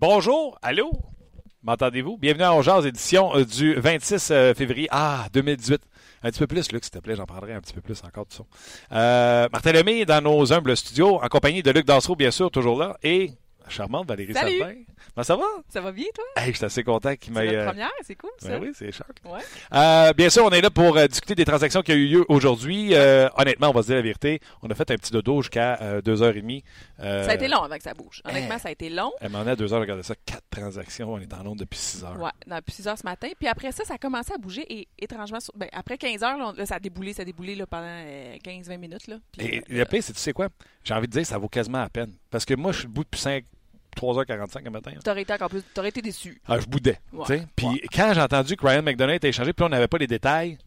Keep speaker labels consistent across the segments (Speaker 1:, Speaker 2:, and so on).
Speaker 1: Bonjour, allô? M'entendez-vous? Bienvenue à Ongears, édition euh, du 26 euh, février, ah, 2018. Un petit peu plus, Luc, s'il te plaît, j'en prendrai un petit peu plus encore de son. Euh, Martin Lemay dans nos humbles studios, en compagnie de Luc Dansereau, bien sûr, toujours là, et charmante Valérie
Speaker 2: Salut.
Speaker 1: Ben, ça va?
Speaker 2: Ça va bien, toi?
Speaker 1: Hey, je suis assez content qu'il
Speaker 2: C'est
Speaker 1: m'ait...
Speaker 2: notre
Speaker 1: euh,
Speaker 2: première, c'est cool, ça.
Speaker 1: ben oui, c'est.
Speaker 2: Ouais.
Speaker 1: Euh, bien sûr, on est là pour euh, discuter des transactions qui ont eu lieu aujourd'hui. Euh, honnêtement, on va se dire la vérité. On a fait un petit dodo jusqu'à euh, 2h30. Euh,
Speaker 2: Ça a été long avant que ça bouge. Honnêtement,
Speaker 1: eh.
Speaker 2: ça a été long.
Speaker 1: Elle m'en est à 2h, regardez ça, quatre transactions. On est en onde depuis 6 heures.
Speaker 2: Ouais, dans plusieurs heures ce matin. Puis après ça, ça a commencé à bouger et étrangement, sur- ben, après 15 heures, là, on- là, ça a déboulé, ça a déboulé là, pendant euh, 15-20 minutes. Là. Puis,
Speaker 1: Et le pire, c'est tu sais quoi? J'ai envie de dire, ça vaut quasiment la peine. Parce que moi, je suis debout depuis 5, 3h45 le matin.
Speaker 2: T'aurais été encore plus, t'aurais été déçu.
Speaker 1: Ah, je boudais. Puis
Speaker 2: Ouais.
Speaker 1: quand j'ai entendu que Ryan McDonough était échangé, puis on n'avait pas les détails,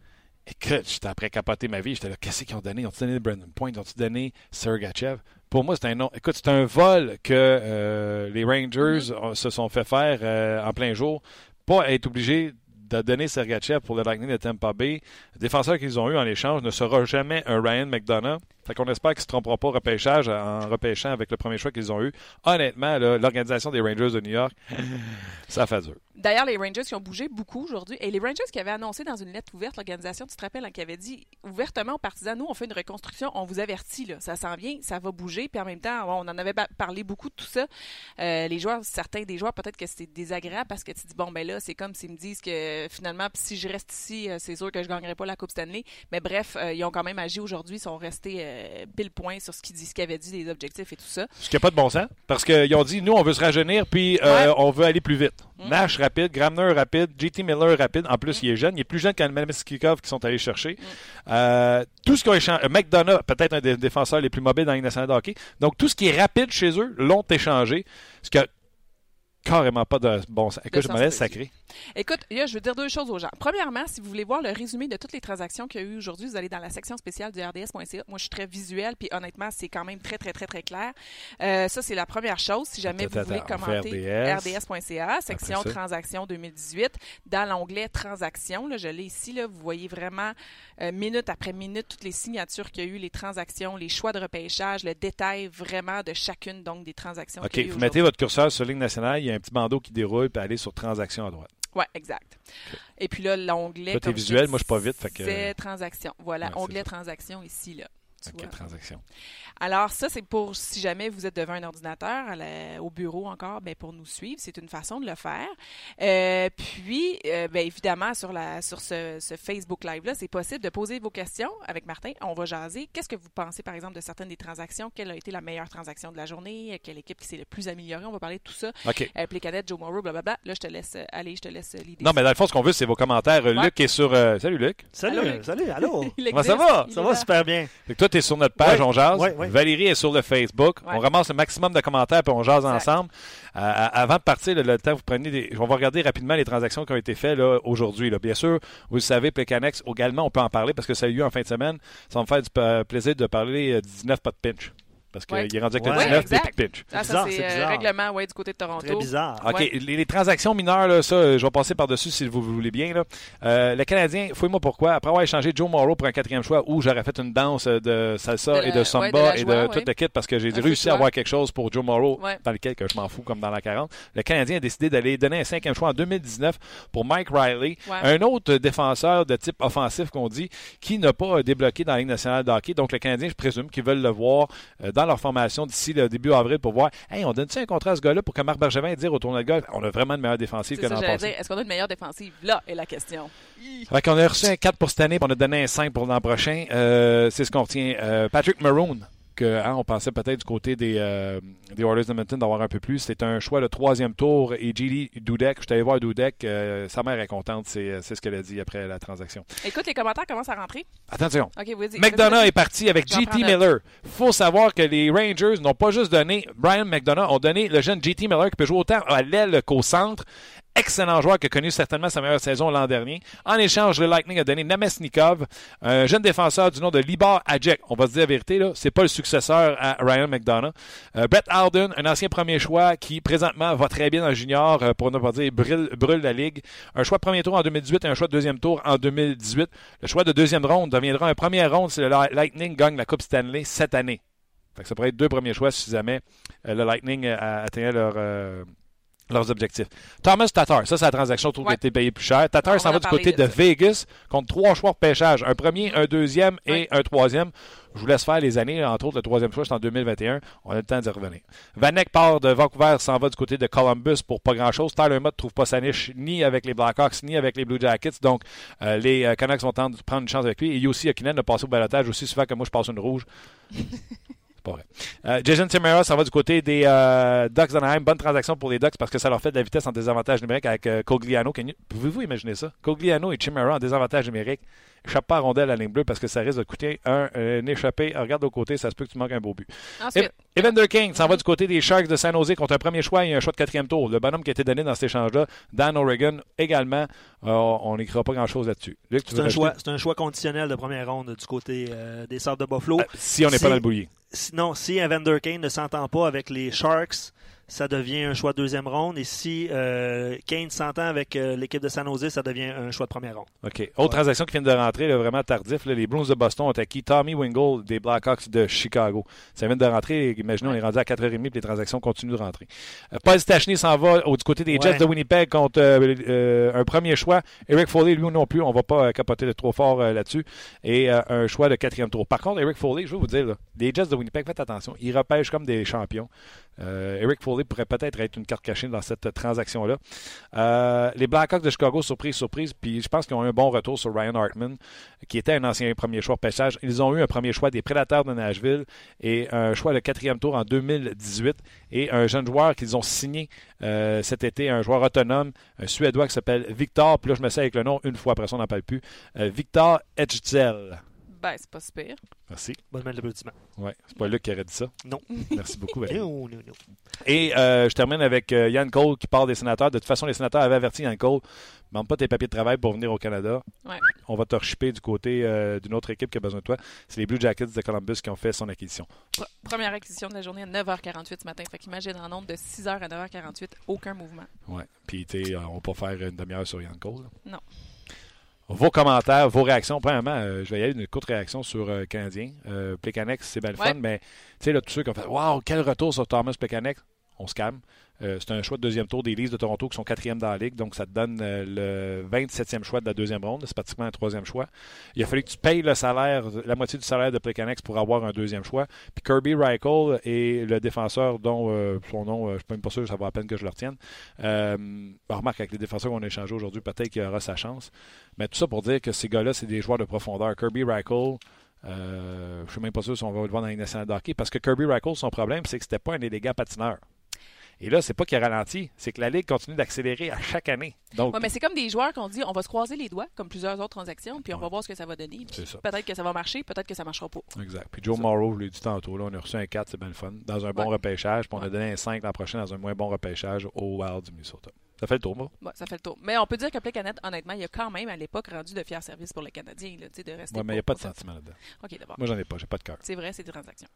Speaker 1: écoute, j'étais après capoter ma vie. J'étais là, qu'est-ce qu'ils ont donné? Ont-ils donné Brandon Point? Ont-ils donné Sergachev? Pour moi, c'est un nom. Écoute, c'est un vol que euh, les Rangers
Speaker 2: Mm-hmm.
Speaker 1: se sont fait faire euh, en plein jour. Pas être obligé de donner Sergachev pour le Lightning de Tampa Bay. Le défenseur qu'ils ont eu en échange ne sera jamais un Ryan McDonough. Fait qu'on espère qu'ils ne se tromperont pas au repêchage en repêchant avec le premier choix qu'ils ont eu. Honnêtement, l'organisation des Rangers de New York, ça fait dur.
Speaker 2: D'ailleurs, les Rangers qui ont bougé beaucoup aujourd'hui. Et les Rangers qui avaient annoncé dans une lettre ouverte, l'organisation, tu te rappelles, hein, qui avait dit ouvertement aux partisans, nous, on fait une reconstruction, on vous avertit, là, ça s'en vient, ça va bouger. Puis en même temps, on en avait parlé beaucoup de tout ça. Euh, les joueurs, certains des joueurs, peut-être que c'est désagréable parce que tu dis, bon, ben là, c'est comme s'ils me disent que finalement, si je reste ici, euh, c'est sûr que je gagnerai pas la Coupe Stanley. Mais bref, euh, ils ont quand même agi aujourd'hui, ils sont restés euh, pile point sur ce qu'ils disent, ce qu'ils avaient dit, les objectifs et tout ça.
Speaker 1: Ce qui n'a pas de bon sens. Parce qu'ils ont dit, nous, on veut se rajeunir, puis euh,
Speaker 2: Ouais.
Speaker 1: on veut aller plus vite.
Speaker 2: Mm.
Speaker 1: Nash rapide, Gramner rapide, JT Miller rapide. En plus, il est jeune. Il est plus jeune qu'Almeskikov qui sont allés chercher. Euh, tout ce échangé. McDonough, peut-être un des défenseurs les plus mobiles dans Ligue nationale de hockey. Donc, tout ce qui est rapide chez eux, l'ont échangé. Ce qui a carrément pas de bon sens. Écoute, je me laisse sacré.
Speaker 2: Écoute, là, je veux dire deux choses aux gens. Premièrement, si vous voulez voir le résumé de toutes les transactions qu'il y a eu aujourd'hui, vous allez dans la section spéciale du RDS.ca. Moi, je suis très visuel, puis honnêtement, c'est quand même très, très, très, très clair. Euh, ça, c'est la première chose. Si jamais vous voulez commenter
Speaker 1: RDS.
Speaker 2: RDS.ca, section transactions 2018, dans l'onglet transactions, là, je l'ai ici, là, vous voyez vraiment euh, minute après minute toutes les signatures qu'il y a eu, les transactions, les choix de repêchage, le détail vraiment de chacune donc des transactions
Speaker 1: OK, vous mettez votre curseur sur Ligue nationale. Il y a un petit bandeau qui déroule, puis allez sur Transactions à droite.
Speaker 2: Ouais, exact. Et puis là, l'onglet.
Speaker 1: Toi, t'es visuel, moi, je suis pas vite, fait que-
Speaker 2: transactions. Voilà,
Speaker 1: Ouais,
Speaker 2: onglet transactions ici, là. Tu vois. Alors, ça, c'est pour si jamais vous êtes devant un ordinateur, la- au bureau encore, ben, pour nous suivre. C'est une façon de le faire. Euh, puis, euh, ben, évidemment, sur, la, sur ce, ce Facebook Live-là, c'est possible de poser vos questions avec Martin. On va jaser. Qu'est-ce que vous pensez, par exemple, de certaines des transactions? Quelle a été la meilleure transaction de la journée? Quelle équipe qui s'est le plus améliorée? On va parler de tout ça.
Speaker 1: OK.
Speaker 2: Euh, Plécanet, Joe Morrow, blablabla. Là, je te laisse euh, aller, je te laisse l'idée.
Speaker 1: Non, mais dans le fond, ce qu'on veut, c'est vos commentaires.
Speaker 2: Ouais.
Speaker 1: Luc est sur. euh, Salut, Luc.
Speaker 3: Salut,
Speaker 2: Allô, Luc?
Speaker 3: salut, allô.
Speaker 1: Comment ça va?
Speaker 3: Ça va super bien.
Speaker 1: Fait que toi, tu es sur notre page,
Speaker 3: Ouais,
Speaker 1: on jase.
Speaker 3: ouais, ouais.
Speaker 1: Valérie est sur le Facebook.
Speaker 2: Ouais.
Speaker 1: On ramasse le maximum de commentaires puis on jase
Speaker 2: Exact.
Speaker 1: ensemble. Euh, avant de partir, le, le temps, que vous prenez des... On va regarder rapidement les transactions qui ont été faites aujourd'hui. Bien sûr, vous le savez, Plecanex, également, on peut en parler parce que ça a eu lieu en fin de semaine. Ça va me faire du euh, plaisir de parler euh, 19 pas de pinch. Parce qu'il
Speaker 2: Ouais.
Speaker 1: est rendu avec
Speaker 3: Ouais.
Speaker 1: le 19 des
Speaker 2: exact.
Speaker 1: pinch.
Speaker 2: Ah, ça, c'est euh,
Speaker 3: bizarre.
Speaker 2: règlement ouais, du côté de Toronto.
Speaker 3: Très bizarre.
Speaker 1: OK,
Speaker 2: Ouais.
Speaker 1: les, les transactions mineures, là, ça, je vais passer par-dessus si vous voulez bien. Là. Euh, le Canadien, fouille-moi pourquoi, après avoir échangé Joe Morrow pour un quatrième choix où j'aurais fait une danse de salsa
Speaker 2: De
Speaker 1: et de samba
Speaker 2: ouais, de
Speaker 1: et de toute
Speaker 2: ouais.
Speaker 1: l'équipe parce que j'ai réussi à avoir quelque chose pour Joe Morrow
Speaker 2: Ouais.
Speaker 1: dans lequel que je m'en fous comme dans la 40. Le Canadien a décidé d'aller donner un cinquième choix en 2019 pour Mike Riley,
Speaker 2: Ouais.
Speaker 1: un autre défenseur de type offensif qu'on dit qui n'a pas débloqué dans la Ligue nationale de hockey. Donc le Canadien, je présume qu'ils veulent le voir euh, dans leur formation d'ici le début avril pour voir, hey, on donne-tu un contrat à ce gars-là pour que Marc Bergevin dise au tournoi de golf, on a vraiment une meilleure défensive que l'an passé.
Speaker 2: Est-ce qu'on a une meilleure défensive? Là est la question.
Speaker 1: Fait qu'on a reçu un 4 pour cette année, puis on a donné un 5 pour l'an prochain. Euh, c'est ce qu'on retient. Euh, Patrick Maroon, que hein, on pensait peut-être du côté des, euh, des Oilers d'Edmonton d'avoir un peu plus. C'est un choix de troisième tour et Gilly Dudek, je suis allé voir Dudek, euh, sa mère est contente, c'est c'est ce qu'elle a dit après la transaction.
Speaker 2: Écoute, les commentaires commencent à rentrer.
Speaker 1: Attention. McDonough est parti avec JT. Miller. faut savoir que les Rangers n'ont pas juste donné Brian McDonough, ont donné le jeune JT Miller qui peut jouer autant à l'aile qu'au centre. Excellent joueur qui a connu certainement sa meilleure saison l'an dernier. En échange, le Lightning a donné Namestnikov, un jeune défenseur du nom de Libar Adjek. On va se dire la vérité, là, c'est pas le successeur à Ryan McDonough. Euh, Brett Alden, un ancien premier choix qui présentement va très bien le junior, euh, pour ne pas dire brûle, la ligue. Un choix de premier tour en 2018 et un choix de deuxième tour en 2018. Le choix de deuxième ronde deviendra un premier ronde si le Lightning gagne la Coupe Stanley cette année. Fait que ça pourrait être deux premiers choix si jamais euh, le Lightning atteignait leur, leurs objectifs. Thomas Tatar, ça c'est la transaction je trouve, qui a été payée plus cher. Tatar s'en
Speaker 2: va
Speaker 1: du côté
Speaker 2: de.
Speaker 1: Vegas contre trois choix de pêchage. Un premier, un deuxième et un troisième. Je vous laisse faire les années, entre autres le troisième choix, c'est en 2021. On a le temps d'y revenir. Vanek part de Vancouver, s'en va du côté de Columbus pour pas grand-chose. Tyler Mott ne trouve pas sa niche ni avec les Blackhawks ni avec les Blue Jackets. Donc, euh, les euh, Canucks vont tenter de prendre une chance avec lui. Et Yossi Akinen a passé au balotage aussi souvent que moi je passe une rouge. C'est pas vrai. Euh, Jason Timera, ça va du côté des euh, Ducks d'Anaheim. Bonne transaction pour les Ducks parce que ça leur fait de la vitesse en désavantage numérique avec euh, Cogliano. Pouvez-vous imaginer ça? Cogliano et Chimera en désavantage numérique. Échappe pas à rondelle à la ligne bleue parce que ça risque de coûter un, un échappé. Regarde de côté, ça se peut que tu manques un beau but.
Speaker 2: Ensuite,
Speaker 1: Evander King s'en va du côté des Sharks de San Jose contre un premier choix et un choix de quatrième tour. Le bonhomme qui a été donné dans cet échange-là, Dan Oregon également. Euh, on n'écrira pas grand-chose là-dessus.
Speaker 3: C'est un, choix, c'est un choix conditionnel de première ronde du côté euh, des Sables de Buffalo.
Speaker 1: Euh, si on n'est pas dans le boulier.
Speaker 3: Sinon, si Evander Kane ne s'entend pas avec les Sharks, ça devient un choix de deuxième ronde. Et si euh, Kane s'entend avec euh, l'équipe de San Jose, ça devient un choix de première ronde.
Speaker 1: OK. Autre transaction qui vient de rentrer, là, vraiment tardif. là, les Bruins de Boston ont acquis Tommy Wingle des Blackhawks de Chicago. Ça vient de rentrer. Imaginez, on est rendu à 4h30 et les transactions continuent de rentrer. Euh, Paul Stachny s'en va au, du côté des Jets
Speaker 3: Ouais.
Speaker 1: de Winnipeg contre un premier choix. Eric Foley, lui non plus, on va pas capoter de trop fort là-dessus. Et un choix de quatrième tour. Par contre, Eric Foley, je veux vous dire, là, les Jets de Winnipeg, faites attention. Ils repêchent comme des champions. Euh, Eric Foley pourrait peut-être être une carte cachée dans cette transaction-là. Euh, les Blackhawks de Chicago, surprise, surprise, puis je pense qu'ils ont eu un bon retour sur Ryan Hartman, qui était un ancien premier choix pêchage. Ils ont eu un premier choix des Prédateurs de Nashville et un choix de quatrième tour en 2018 et un jeune joueur qu'ils ont signé euh, cet été, un joueur autonome, un Suédois qui s'appelle Victor, puis là je me sais avec le nom une fois, après ça on n'en parle plus, Victor Etchzel.
Speaker 2: Ben, c'est pas super.
Speaker 1: Merci.
Speaker 3: Bonne main d'applaudissement.
Speaker 1: Ouais, c'est pas Luc qui aurait dit ça.
Speaker 3: Non.
Speaker 1: Merci beaucoup. Valérie.
Speaker 3: Non, non, non.
Speaker 1: Et euh, je termine avec euh, Yann Cole qui parle des sénateurs. De toute façon, les sénateurs avaient averti Yann Cole. Demande pas tes papiers de travail pour venir au Canada.
Speaker 2: Ouais.
Speaker 1: On va te rechipper du côté euh, d'une autre équipe qui a besoin de toi. C'est les Blue Jackets de Columbus qui ont fait son acquisition.
Speaker 2: Pr- Première acquisition de la journée à 9h48 ce matin. Fait qu'imagine en nombre de 6h à 9h48, aucun mouvement.
Speaker 1: Ouais. Puis, tu sais, euh, on va pas faire une demi-heure sur Yann Cole. là.
Speaker 2: Non.
Speaker 1: Vos commentaires, vos réactions. Premièrement, euh, je vais y aller une courte réaction sur euh, Canadien. Euh, Plekanec, c'est bien le
Speaker 2: Ouais.
Speaker 1: fun, mais tu sais, là, tous ceux qui ont fait Waouh, quel retour sur Thomas Plekanec, on se calme. Euh, c'est un choix de deuxième tour des Leafs de Toronto qui sont quatrième dans la ligue, donc ça te donne euh, le 27e choix de la deuxième ronde. C'est pratiquement un troisième choix. Il a fallu que tu payes le salaire, la moitié du salaire de Plekanec pour avoir un deuxième choix. Puis Kirby Reichel est le défenseur dont euh, son nom, je ne suis même pas sûr, ça va à peine que je le retienne. Ben, remarque, avec les défenseurs qu'on a échangés aujourd'hui, peut-être qu'il aura sa chance. Mais tout ça pour dire que ces gars-là, c'est des joueurs de profondeur. Kirby Reichel, je ne suis même pas sûr si on va le voir dans les nationale de parce que Kirby Reichel, son problème, c'est que c'était pas un élégant patineur. Et là, c'est pas qu'il a ralenti, c'est que la Ligue continue d'accélérer à chaque année. Donc,
Speaker 2: Ouais, mais c'est comme des joueurs qu'on dit on va se croiser les doigts, comme plusieurs autres transactions, puis on va
Speaker 1: Ouais.
Speaker 2: voir ce que ça va donner. Peut-être que ça va marcher, peut-être que ça marchera pas.
Speaker 1: Exact. Puis Joe Morrow, je l'ai dit tantôt, là, on a reçu un 4, c'est bien le fun, dans un bon
Speaker 2: Ouais.
Speaker 1: repêchage, puis on a
Speaker 2: Ouais.
Speaker 1: donné un 5 l'an prochain dans un moins bon repêchage au Wild du Minnesota. Ça fait le tour, moi.
Speaker 2: Bon, ça fait le tour. Mais on peut dire que Plekanec, honnêtement, il a quand même à l'époque rendu de fiers services pour le Canadien, là, de rester.
Speaker 1: Ouais, mais il n'y a pas de sentiment là-dedans.
Speaker 2: Ok, d'abord.
Speaker 1: Moi, j'en ai pas, j'ai pas de cœur.
Speaker 2: C'est vrai, c'est des transactions.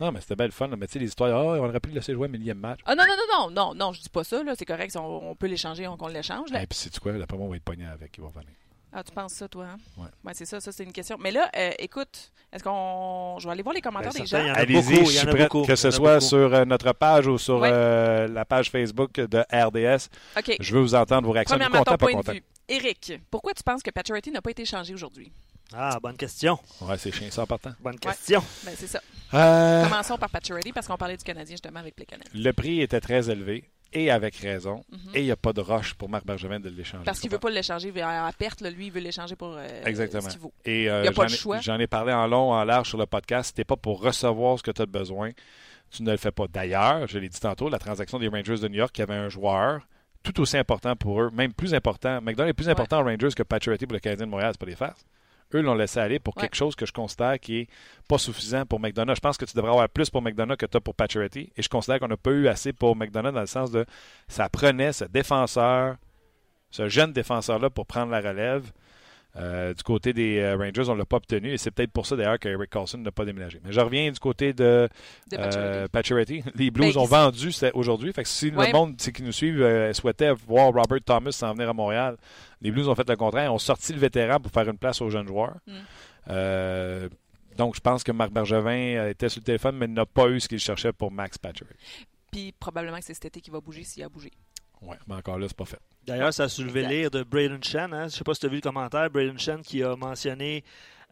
Speaker 1: Non, mais c'était bien le fun, là. mais tu sais, les histoires, ah, on aurait pu le laisser jouer un millième match.
Speaker 2: Ah non, non, non, non, non, non, je dis pas ça, là, c'est correct, on, on peut l'échanger, on, qu'on l'échange. Là.
Speaker 1: Et puis, c'est quoi, d'après moi, on va être pogné avec, il va revenir.
Speaker 2: Ah, tu penses ça, toi? Hein?
Speaker 1: Ouais.
Speaker 2: c'est ça, ça, c'est une question. Mais là, euh, écoute, est-ce qu'on. Je vais aller voir les commentaires
Speaker 3: Ben,
Speaker 2: des
Speaker 3: certain,
Speaker 2: gens.
Speaker 1: Allez-y, je suis prêt, que ce soit
Speaker 3: beaucoup.
Speaker 1: sur euh, notre page ou sur
Speaker 2: Ouais.
Speaker 1: euh, la page Facebook de RDS.
Speaker 2: OK.
Speaker 1: Je veux vous entendre vos réactions.
Speaker 2: Premièrement,
Speaker 1: content,
Speaker 2: ton
Speaker 1: pas
Speaker 2: point
Speaker 1: content.
Speaker 2: de vue. Éric, pourquoi tu penses que Pacioretty n'a pas été changé aujourd'hui?
Speaker 3: Ah, bonne question.
Speaker 1: Ouais, c'est chien ça en partant.
Speaker 3: Bonne question.
Speaker 2: Ben, c'est ça.
Speaker 1: Euh,
Speaker 2: Commençons par Pacioretty parce qu'on parlait du Canadien justement avec Plekanec.
Speaker 1: le prix était très élevé et avec raison.
Speaker 2: Mhm.
Speaker 1: Et il n'y a pas de rush pour Marc Bergevin de l'échanger.
Speaker 2: Parce
Speaker 1: Tu
Speaker 2: qu'il veut
Speaker 1: comprends?
Speaker 2: pas l'échanger à perte. là. lui, il veut l'échanger pour euh,
Speaker 1: Exactement.
Speaker 2: ce qu'il vaut.
Speaker 1: Et euh,
Speaker 2: Il y a pas
Speaker 1: ai-
Speaker 2: choix.
Speaker 1: J'en ai parlé en long, en large sur le podcast. Si t'es pas pour recevoir ce que tu as besoin, tu ne le fais pas. D'ailleurs, je l'ai dit tantôt, la transaction des Rangers de New York, qui avait un joueur tout aussi important pour eux, même plus important. McDonald est plus important aux Rangers que Pacioretty pour le Canadien de Montréal, c'est pas des farces. Eux l'ont laissé aller pour
Speaker 2: Ouais.
Speaker 1: quelque chose que je considère qui est pas suffisant pour McDonough. Je pense que tu devrais avoir plus pour McDonough que tu as pour Pacioretty. Et je considère qu'on n'a pas eu assez pour McDonough dans le sens de ça prenait ce défenseur, ce jeune défenseur-là pour prendre la relève. Euh, du côté des euh, Rangers, on ne l'a pas obtenu et c'est peut-être pour ça d'ailleurs que Eric Carlson n'a pas déménagé. Mais je reviens du côté de
Speaker 2: De
Speaker 1: euh,
Speaker 2: Pacioretty.
Speaker 1: Les Blues
Speaker 2: Ben,
Speaker 1: ont vendu aujourd'hui. Fait que si
Speaker 2: Ouais.
Speaker 1: le monde qui nous suit euh, souhaitait voir Robert Thomas s'en venir à Montréal, les Blues ont fait le contraire. Ils ont sorti le vétéran pour faire une place aux jeunes joueurs.
Speaker 2: Mm.
Speaker 1: Euh, donc, je pense que Marc Bergevin était sur le téléphone, mais n'a pas eu ce qu'il cherchait pour Max Pacioretty.
Speaker 2: Puis probablement que c'est cet été qu'il va bouger s'il a bougé.
Speaker 1: Ouais, mais encore là, c'est pas fait.
Speaker 3: D'ailleurs, ça a soulevé l'ire de Braden Shen. Hein? Je ne sais pas si tu as vu le commentaire. Braden Shen qui a mentionné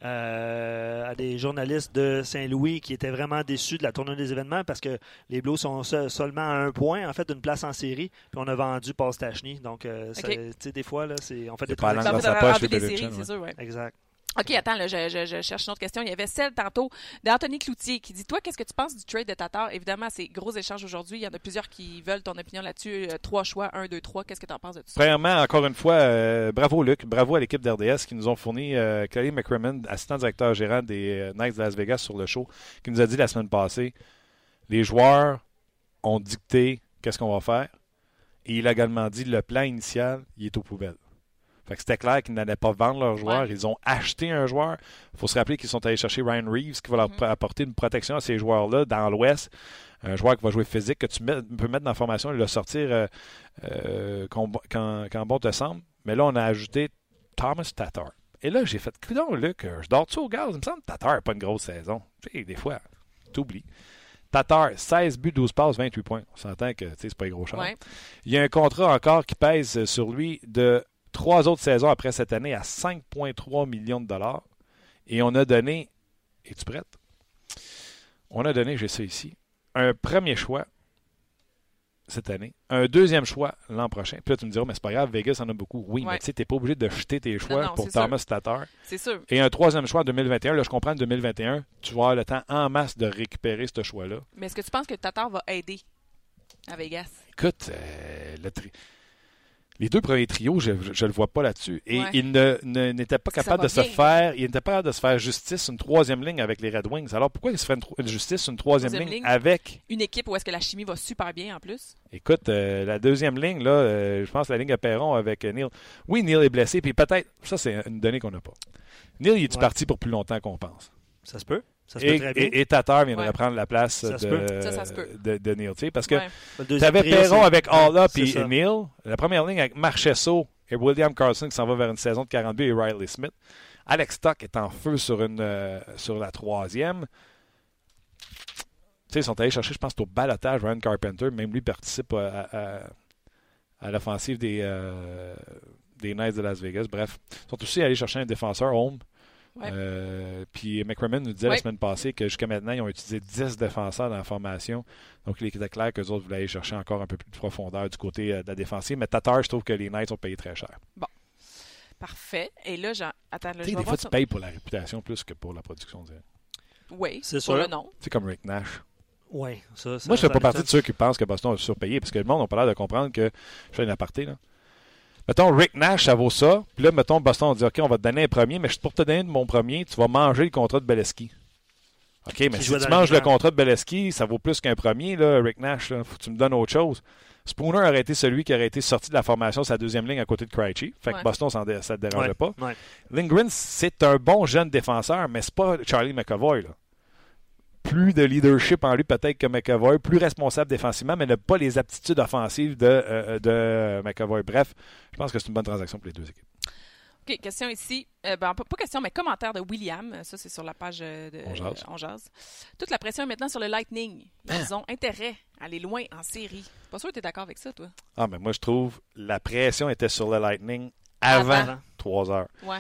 Speaker 3: euh, à des journalistes de Saint-Louis qui étaient vraiment déçus de la tournée des événements parce que les Blues sont se- seulement à un point, en fait, d'une place en série. Puis on a vendu Paul Stachny. Donc, euh, ça-
Speaker 2: Ok.
Speaker 3: tu sais, des fois, là, c'est, on fait des transactions.
Speaker 2: Ça
Speaker 1: poche,
Speaker 2: rentrer OK, attends, là, je cherche une autre question. Il y avait celle tantôt d'Anthony Cloutier qui dit Toi, qu'est-ce que tu penses du trade de Tatar? Évidemment, c'est gros échange aujourd'hui. Il y en a plusieurs qui veulent ton opinion là-dessus. Euh, trois choix, un, deux, trois. Qu'est-ce que tu en penses de tout ça
Speaker 1: Premièrement, encore une fois, euh, bravo Luc, bravo à l'équipe d'RDS qui nous ont fourni euh, Clay McCrimmon, assistant directeur gérant des euh, Knights de Las Vegas sur le show, qui nous a dit la semaine passée les joueurs ont dicté qu'est-ce qu'on va faire. Et il a également dit le plan initial, il est aux poubelles. C'était clair qu'ils n'allaient pas vendre leurs joueurs.
Speaker 2: Ouais.
Speaker 1: Ils ont acheté un joueur. Il faut se rappeler qu'ils sont allés chercher Ryan Reeves qui va leur
Speaker 2: Mhm.
Speaker 1: apporter une protection à ces joueurs-là dans l'Ouest. Un joueur qui va jouer physique, que tu peux mettre dans la formation et le sortir euh, euh, quand, quand, quand bon te semble. Mais là, on a ajouté Thomas Tatar. Et là, j'ai fait, coudonc, Luc, je dors-tu au gaz? Il me semble que Tatar n'a pas une grosse saison. Tu sais, des fois, t'oublies. Tatar, 16 buts, 12 passes, 28 points. On s'entend que tu c'est pas un gros.
Speaker 2: Ouais.
Speaker 1: Il y a un contrat encore qui pèse sur lui de trois autres saisons après cette année à 5,3 millions de dollars. Et on a donné, es-tu prête? On a donné, j'ai ça ici, un premier choix cette année, un deuxième choix l'an prochain. Puis là, tu me diras, mais c'est pas grave, Vegas en a beaucoup. Oui,
Speaker 2: Ouais.
Speaker 1: mais tu sais, t'es pas obligé de jeter tes choix
Speaker 2: non,
Speaker 1: pour
Speaker 2: c'est sûr.
Speaker 1: Thomas Tatar.
Speaker 2: C'est sûr.
Speaker 1: Et un troisième choix en 2021. Là, je comprends, en 2021, tu vas avoir le temps en masse de récupérer ce choix-là.
Speaker 2: Mais est-ce que tu penses que Tatar va aider à Vegas?
Speaker 1: Écoute, euh, le tri- les deux premiers trios, je ne le vois pas là-dessus. Et
Speaker 2: Ouais.
Speaker 1: il ne- ne- n'était pas capable de se faire, il n'était pas capable de se faire justice une troisième ligne avec les Red Wings. Alors pourquoi il se fait une, tro- une justice une troisième,
Speaker 2: Troisième
Speaker 1: ligne,
Speaker 2: ligne.
Speaker 1: avec?
Speaker 2: Une équipe où est-ce que la chimie va super bien en plus
Speaker 1: Écoute, euh, la deuxième ligne, là, euh, je pense la ligne à Perron avec euh, Neil. Oui, Neil est blessé, puis peut-être, ça c'est une donnée qu'on n'a pas. Neil, il est
Speaker 3: Ouais.
Speaker 1: parti pour plus longtemps qu'on pense?
Speaker 3: Ça se peut. Ça se
Speaker 1: Et,
Speaker 3: peut très bien.
Speaker 1: et, et Tatar viendrait
Speaker 2: Ouais.
Speaker 1: prendre la place
Speaker 3: Ça
Speaker 1: de.
Speaker 2: Ça, ça
Speaker 1: de, de Neil. Parce que
Speaker 2: Ouais.
Speaker 1: Tu avais Perron avec Alla
Speaker 3: c'est
Speaker 1: puis
Speaker 3: ça.
Speaker 1: Neil. La première ligne avec Marchesso et William Carlson qui s'en va vers une saison de 42 et Riley Smith. Alex Stock est en feu sur, une, euh, sur la troisième. Tu sais, ils sont allés chercher, je pense, au balotage Ryan Carpenter. Même lui participe à, à- à l'offensive des, euh, des Knights de Las Vegas. Bref, ils sont aussi allés chercher un défenseur, Home.
Speaker 2: Ouais.
Speaker 1: Euh, puis McCrimmon nous disait la semaine passée que jusqu'à maintenant, ils ont utilisé 10 défenseurs dans la formation. Donc, il était clair qu'eux autres voulaient aller chercher encore un peu plus de profondeur du côté euh, de la défensive. Mais Tatar, je trouve que les Knights ont payé très cher.
Speaker 2: Parfait. Et là, j'en... attends, là,
Speaker 1: Tu
Speaker 2: je
Speaker 1: des
Speaker 2: voir
Speaker 1: fois, tu
Speaker 2: ça.
Speaker 1: payes pour la réputation plus que pour la production.
Speaker 2: Oui,
Speaker 3: C'est sûr.
Speaker 2: le nom.
Speaker 1: C'est comme Rick Nash.
Speaker 3: Oui, ça, ça-
Speaker 1: Moi, je ne fais pas partie de ceux qui pensent que Boston a surpayé, parce que le monde n'a pas l'air de comprendre que. Je fais une aparté, là. Mettons, Rick Nash, ça vaut ça. Puis là, mettons, Boston, on dit OK, on va te donner un premier, mais pour te donner de mon premier, tu vas manger le contrat de Beleski. OK, mais si tu manges le contrat de Beleski, ça vaut plus qu'un premier, là, Rick Nash. Là. Faut que tu me donnes autre chose. Spooner aurait été celui qui aurait été sorti de la formation, sa deuxième ligne à côté de Krejci. Fait que
Speaker 2: Ouais.
Speaker 1: Boston, ça ne te dérangeait
Speaker 3: Ouais,
Speaker 1: pas.
Speaker 3: ouais.
Speaker 1: Lindgren, c'est un bon jeune défenseur, mais c'est pas Charlie McAvoy. Là. Plus de leadership en lui peut-être que McAvoy, plus responsable défensivement, mais n'a pas les aptitudes offensives de, euh, de McAvoy. Bref, je pense que c'est une bonne transaction pour les deux équipes.
Speaker 2: OK, question ici. Euh, ben, pas, pas question, mais commentaire de William. Ça, c'est sur la page euh, de
Speaker 1: On jase.
Speaker 2: euh, On jase. Toute la pression est maintenant sur le Lightning.
Speaker 1: Hein?
Speaker 2: Ils ont intérêt à aller loin en série. Pas sûr que tu es d'accord avec ça, toi?
Speaker 1: Ah, mais moi, je trouve la pression était sur le Lightning avant
Speaker 3: Avant.
Speaker 1: 3 heures.
Speaker 2: Ouais.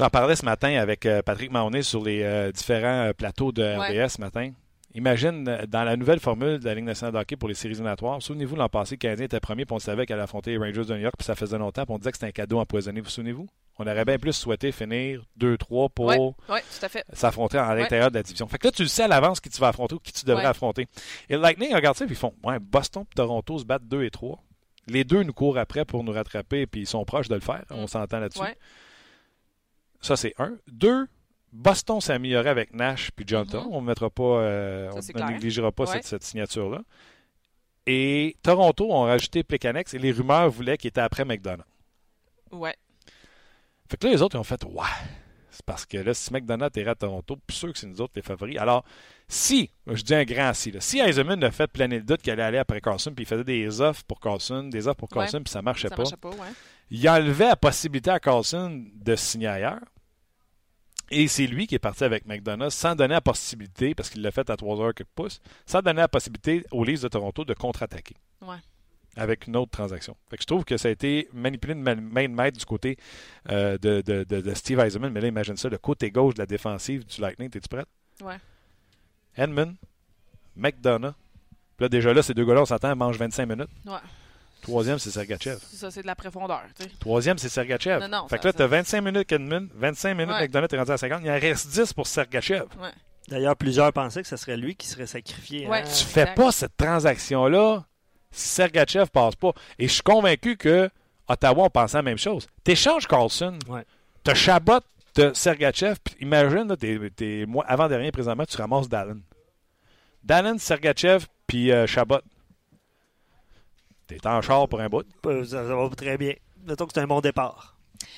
Speaker 1: J'en parlais ce matin avec euh, Patrick Mahoney sur les euh, différents euh, plateaux de
Speaker 2: Ouais.
Speaker 1: RDS ce matin. Imagine, dans la nouvelle formule de la Ligue nationale de hockey pour les séries éliminatoires, souvenez-vous, l'an passé, le Canadien était premier, puis on savait qu'elle allait affronter les Rangers de New York, puis ça faisait longtemps, puis on disait que c'était un cadeau empoisonné. Vous vous souvenez-vous? On aurait bien plus souhaité finir 2-3 pour
Speaker 2: ouais,
Speaker 1: s'affronter à l'intérieur de la division. Fait que là, tu le sais à l'avance qui tu vas affronter ou qui tu devrais affronter. Et le Lightning regarde ça, puis ils font Ouais, Boston et Toronto se battent 2 et 3. Les deux nous courent après pour nous rattraper, puis ils sont proches de le faire. On
Speaker 2: Mm.
Speaker 1: s'entend là-dessus. Ça, c'est un. Deux, Boston s'est amélioré avec Nash puis Johnson.
Speaker 2: Mhm.
Speaker 1: On ne mettra pas, euh,
Speaker 2: Ça,
Speaker 1: on ne négligera pas
Speaker 2: Ouais.
Speaker 1: cette, cette signature-là. Et Toronto ont rajouté Plekanex et les rumeurs voulaient qu'il était après McDonough.
Speaker 2: Ouais.
Speaker 1: Fait que là, les autres, ils ont fait Ouais. C'est parce que là, si McDonough est à Toronto, plus sûr que c'est nous autres les favoris. Alors, si, je dis un grand si, là, si Eisenman a fait planer le doute qu'il allait aller après Carlson, puis il faisait des offres pour Carlson, des offres pour
Speaker 2: Ouais.
Speaker 1: Carlson, puis ça marchait
Speaker 2: Ça
Speaker 1: pas,
Speaker 2: marchait pas, ouais.
Speaker 1: Il enlevait la possibilité à Carlson de signer ailleurs. Et c'est lui qui est parti avec McDonough sans donner la possibilité, parce qu'il l'a fait à 3 heures quelques pouces, sans donner la possibilité aux Leafs de Toronto de contre-attaquer.
Speaker 2: Ouais.
Speaker 1: Avec une autre transaction. Fait que je trouve que ça a été manipulé de ma- main de maître du côté euh, de, de- de- de Steve Eisenman. Mais là, imagine ça, le côté gauche de la défensive du Lightning. T'es-tu prête?
Speaker 2: Ouais.
Speaker 1: Edmund, McDonough. Puis là, déjà là, ces deux gars-là, on s'entend, mangent 25 minutes.
Speaker 2: Ouais.
Speaker 1: Troisième, c'est Sergachev.
Speaker 2: Ça, c'est de la profondeur, tu sais.
Speaker 1: Troisième, c'est Sergachev.
Speaker 2: Non, non,
Speaker 1: fait
Speaker 2: ça-
Speaker 1: que là, tu as 25 minutes Edmund, 25 minutes
Speaker 2: Ouais.
Speaker 1: T'es rendu à 50. Il en reste 10 pour Sergachev.
Speaker 2: Ouais.
Speaker 3: D'ailleurs, plusieurs pensaient que ce serait lui qui serait sacrifié.
Speaker 2: Ouais.
Speaker 3: hein.
Speaker 1: Tu fais
Speaker 2: Exact.
Speaker 1: pas cette transaction-là si Sergachev passe pas. Et je suis convaincu que Ottawa on pensait la même chose. T'échanges Carlson,
Speaker 3: Ouais.
Speaker 1: t'as Chabot de Sergachev, puis imagine, là, t'es, t'es- moi, avant dernier présentement, tu ramasses Dallin. Dallin, Sergachev, puis euh, Chabot. T'es en char pour un bout?
Speaker 3: Euh, Ça, ça va très bien. Mettons que c'est un bon départ.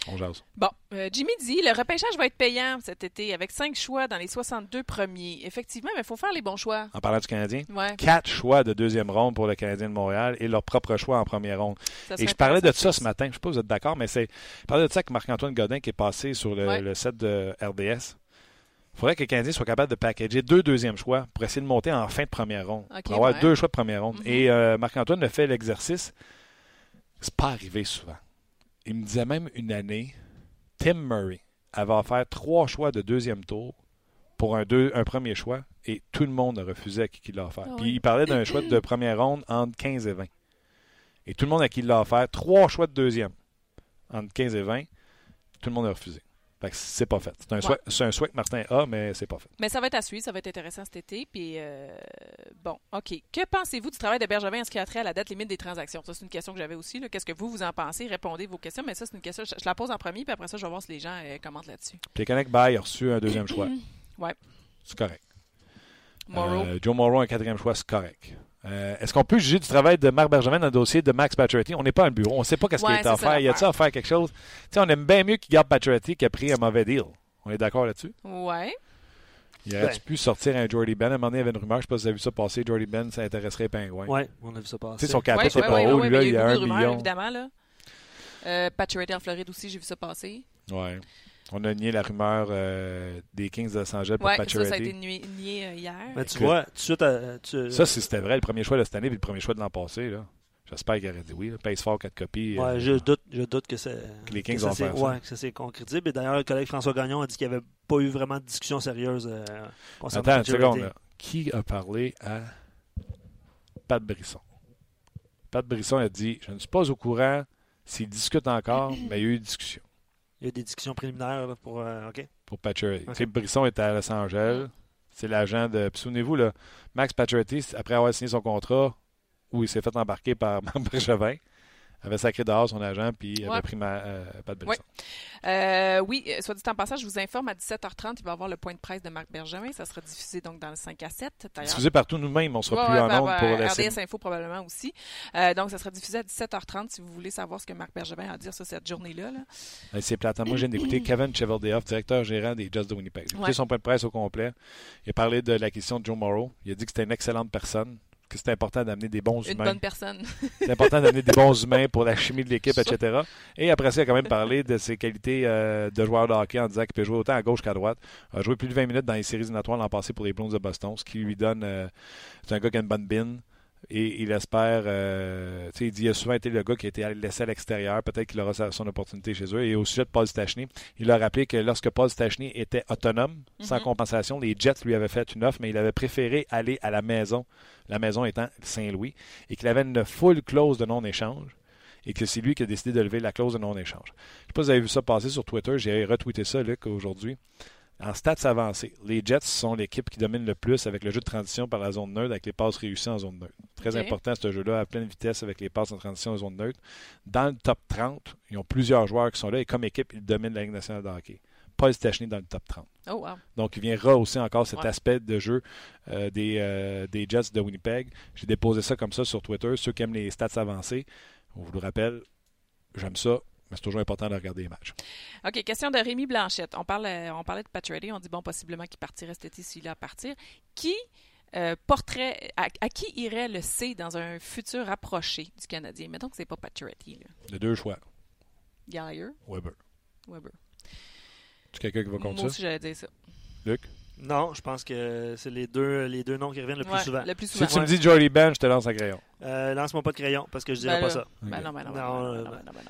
Speaker 1: On jase.
Speaker 2: Bon, euh, Jimmy dit le repêchage va être payant cet été avec cinq choix dans les 62 premiers. Effectivement, mais il faut faire les bons choix.
Speaker 1: En parlant du Canadien,
Speaker 2: Ouais,
Speaker 1: quatre choix de deuxième ronde pour le Canadien de Montréal et leur propre choix en première ronde.
Speaker 2: ça
Speaker 1: Et je parlais de ça ce matin. Je ne sais pas si vous êtes d'accord, mais c'est. Je parlais de ça avec Marc-Antoine Godin qui est passé sur le,
Speaker 2: Ouais.
Speaker 1: le set de RDS. Il faudrait que les Canadiens soient capables de packager deux deuxièmes choix pour essayer de monter en fin de première ronde. Pour avoir
Speaker 2: ouais.
Speaker 1: deux choix de première ronde.
Speaker 2: Mhm.
Speaker 1: Et euh, Marc-Antoine a fait l'exercice. C'est pas arrivé souvent. Il me disait même une année, Tim Murray avait offert trois choix de deuxième tour pour un, deux, un premier choix et tout le monde a refusé à qui il l'a offert.
Speaker 2: Ah
Speaker 1: Puis
Speaker 2: oui.
Speaker 1: il parlait d'un choix de première ronde entre 15 et 20. Et tout le monde à qui il l'a offert, trois choix de deuxième entre 15 et 20, tout le monde a refusé. Fait que c'est pas fait. C'est un,
Speaker 2: Ouais.
Speaker 1: souhait, c'est un souhait que Martin a, mais c'est pas fait.
Speaker 2: Mais ça va être à suivre, ça va être intéressant cet été. Puis, euh, bon, OK. Que pensez-vous du travail de Bergevin en ce qui a trait à la date limite des transactions? Ça, c'est une question que j'avais aussi. Qu'est-ce que vous, vous en pensez? Répondez vos questions. Mais ça, c'est une question, je, je la pose en premier, puis après ça, je vais voir si les gens euh, commentent là-dessus.
Speaker 1: Puis Connect Bay a reçu un deuxième choix.
Speaker 2: Ouais.
Speaker 1: C'est correct.
Speaker 2: Morrow.
Speaker 1: Euh, Joe Morrow, un quatrième choix, c'est correct. Euh, Est-ce qu'on peut juger du travail de Marc Bergevin dans le dossier de Max Pacioretty? On n'est pas un bureau. On ne sait pas qu'est-ce
Speaker 2: Ouais,
Speaker 1: qu'il est à faire. Y a-t-il
Speaker 2: l'affaire.
Speaker 1: à faire quelque chose? Tu sais, on aime bien mieux qu'il garde Pacioretty qu'il a pris un mauvais deal. On est d'accord là-dessus?
Speaker 2: Ouais.
Speaker 1: Il aurait
Speaker 3: Ben.
Speaker 1: pu sortir un Jordy Ben? À un moment donné, il y avait une rumeur, je ne sais pas si vous avez vu ça passer, Jordy Ben, ça intéresserait les Pingouins.
Speaker 3: Ouais, on a vu ça
Speaker 1: Tu sais,
Speaker 3: passer.
Speaker 1: son cap
Speaker 2: Ouais,
Speaker 1: c'est
Speaker 2: ouais,
Speaker 1: pas
Speaker 2: ouais,
Speaker 1: haut.
Speaker 2: ouais,
Speaker 1: lui, là, il y a
Speaker 2: beaucoup
Speaker 1: un
Speaker 2: de rumeurs,
Speaker 1: million.
Speaker 2: évidemment. Là. Euh, Pacioretty en Floride aussi, j'ai vu ça passer.
Speaker 1: Ouais. On a nié la rumeur euh, des Kings de Los Angeles pour
Speaker 2: Ouais, ça, ça a été
Speaker 1: Pacioretty.
Speaker 2: nié, nié, euh, hier.
Speaker 3: Mais tu
Speaker 1: Écoute.
Speaker 3: vois, tout de suite, euh, tu-
Speaker 1: Ça, si c'était vrai, le premier choix de cette année puis le premier choix de l'an passé, là. J'espère qu'il aurait dit oui. là. Pace fort, quatre copies.
Speaker 3: ouais,
Speaker 1: euh,
Speaker 3: je doute, je doute que, c'est,
Speaker 1: Que les Kings
Speaker 3: ça
Speaker 1: vont faire ça.
Speaker 3: ouais, que ça s'est concrétisé. Et d'ailleurs, le collègue François Gagnon a dit qu'il n'y avait pas eu vraiment de discussion sérieuse euh, concernant
Speaker 1: Attends une
Speaker 3: Pacioretty.
Speaker 1: seconde. là. Qui a parlé à Pat Brisson? Pat Brisson a dit Je ne suis pas au courant s'ils discutent encore, mais il y a eu une discussion
Speaker 3: Il y a des discussions préliminaires là, pour. euh, OK?
Speaker 1: pour Pacioretty.
Speaker 3: Ok.
Speaker 1: Tu sais, Brisson est à Los Angeles. C'est l'agent de. Puis souvenez-vous, là, Max Pacioretty, après avoir signé son contrat, où il s'est fait embarquer par Marc Bergevin, avait sacré dehors son agent, puis avait
Speaker 2: Ouais.
Speaker 1: pris ma, euh, Pat Brisson.
Speaker 2: Euh, oui, euh, soit dit en passant, je vous informe, à 17h30, il va y avoir le point de presse de Marc Bergevin. Ça sera diffusé donc dans le 5 à 7. D'ailleurs,
Speaker 1: Diffusé partout nous-mêmes, on sera
Speaker 2: Ouais,
Speaker 1: plus
Speaker 2: ouais,
Speaker 1: en
Speaker 2: ben,
Speaker 1: onde
Speaker 2: ben,
Speaker 1: pour.
Speaker 2: RDS Info probablement aussi. Euh, donc, ça sera diffusé à 17h30 si vous voulez savoir ce que Marc Bergevin a à dire sur cette journée-là. là.
Speaker 1: C'est plate. Moi, je viens d'écouter Kevin Cheveldayoff, directeur gérant des Jets de Winnipeg. J'ai écouté son point de presse au complet. Il a parlé de la question de Joe Morrow. Il a dit que c'était une excellente personne, que c'était important d'amener des bons
Speaker 2: Une
Speaker 1: humains.
Speaker 2: bonne personne.
Speaker 1: C'est important d'amener des bons humains pour la chimie de l'équipe, etc. Et après ça, il a quand même parlé de ses qualités euh, de joueur de hockey en disant qu'il peut jouer autant à gauche qu'à droite. Il a joué plus de 20 minutes dans les séries éliminatoires l'an passé pour les Blues de Boston, ce qui lui donne. euh, c'est un gars qui a une bonne bine. Et il espère, euh, tu sais, il dit il a souvent été le gars qui a été laissé à l'extérieur. Peut-être qu'il aura son opportunité chez eux. Et au sujet de Paul Stachny, il a rappelé que lorsque Paul Stachny était autonome, sans
Speaker 2: Mhm.
Speaker 1: compensation, les Jets lui avaient fait une offre, mais il avait préféré aller à la maison, la maison étant Saint-Louis, et qu'il avait une full clause de non-échange. Et que c'est lui qui a décidé de lever la clause de non-échange. Je ne sais pas si vous avez vu ça passer sur Twitter. J'ai retweeté ça, Luc, aujourd'hui. En stats avancés, les Jets sont l'équipe qui domine le plus avec le jeu de transition par la zone neutre, avec les passes réussies en zone neutre. Très important ce jeu-là, à pleine vitesse avec les passes en transition en zone neutre. Dans le top 30, ils ont plusieurs joueurs qui sont là et comme équipe, ils dominent la Ligue nationale de hockey. Paul Stachny dans le top 30.
Speaker 2: Oh, wow.
Speaker 1: Donc, il vient rehausser encore cet
Speaker 2: Ouais.
Speaker 1: aspect de jeu euh, des, euh, des Jets de Winnipeg. J'ai déposé ça comme ça sur Twitter. Ceux qui aiment les stats avancés, on vous le rappelle, j'aime ça, mais c'est toujours important de regarder les matchs.
Speaker 2: OK, question de Rémi Blanchette. On, parle, euh, on parlait de Patrick. On dit, bon, possiblement qu'il partirait cet été s'il a à partir. Qui euh, porterait, à, à qui irait le C dans un futur rapproché du Canadien? Mettons que c'est pas Pacioretty, là.
Speaker 1: De deux choix.
Speaker 2: Gallagher,
Speaker 1: Weber.
Speaker 2: Weber.
Speaker 1: Tu quelqu'un qui va
Speaker 2: Moi
Speaker 1: contre ça?
Speaker 2: aussi, j'allais dire ça.
Speaker 1: Luc?
Speaker 3: Non, je pense que c'est les deux, les deux noms qui reviennent le plus
Speaker 2: Ouais,
Speaker 3: souvent.
Speaker 2: Le plus
Speaker 1: Si
Speaker 2: souvent.
Speaker 1: tu me dis Jordy Ben, je te lance un crayon.
Speaker 3: Euh, Lance-moi pas de crayon parce que je dirais
Speaker 2: Ben
Speaker 3: pas
Speaker 2: là.
Speaker 3: ça.
Speaker 2: Ben non, ben
Speaker 3: euh.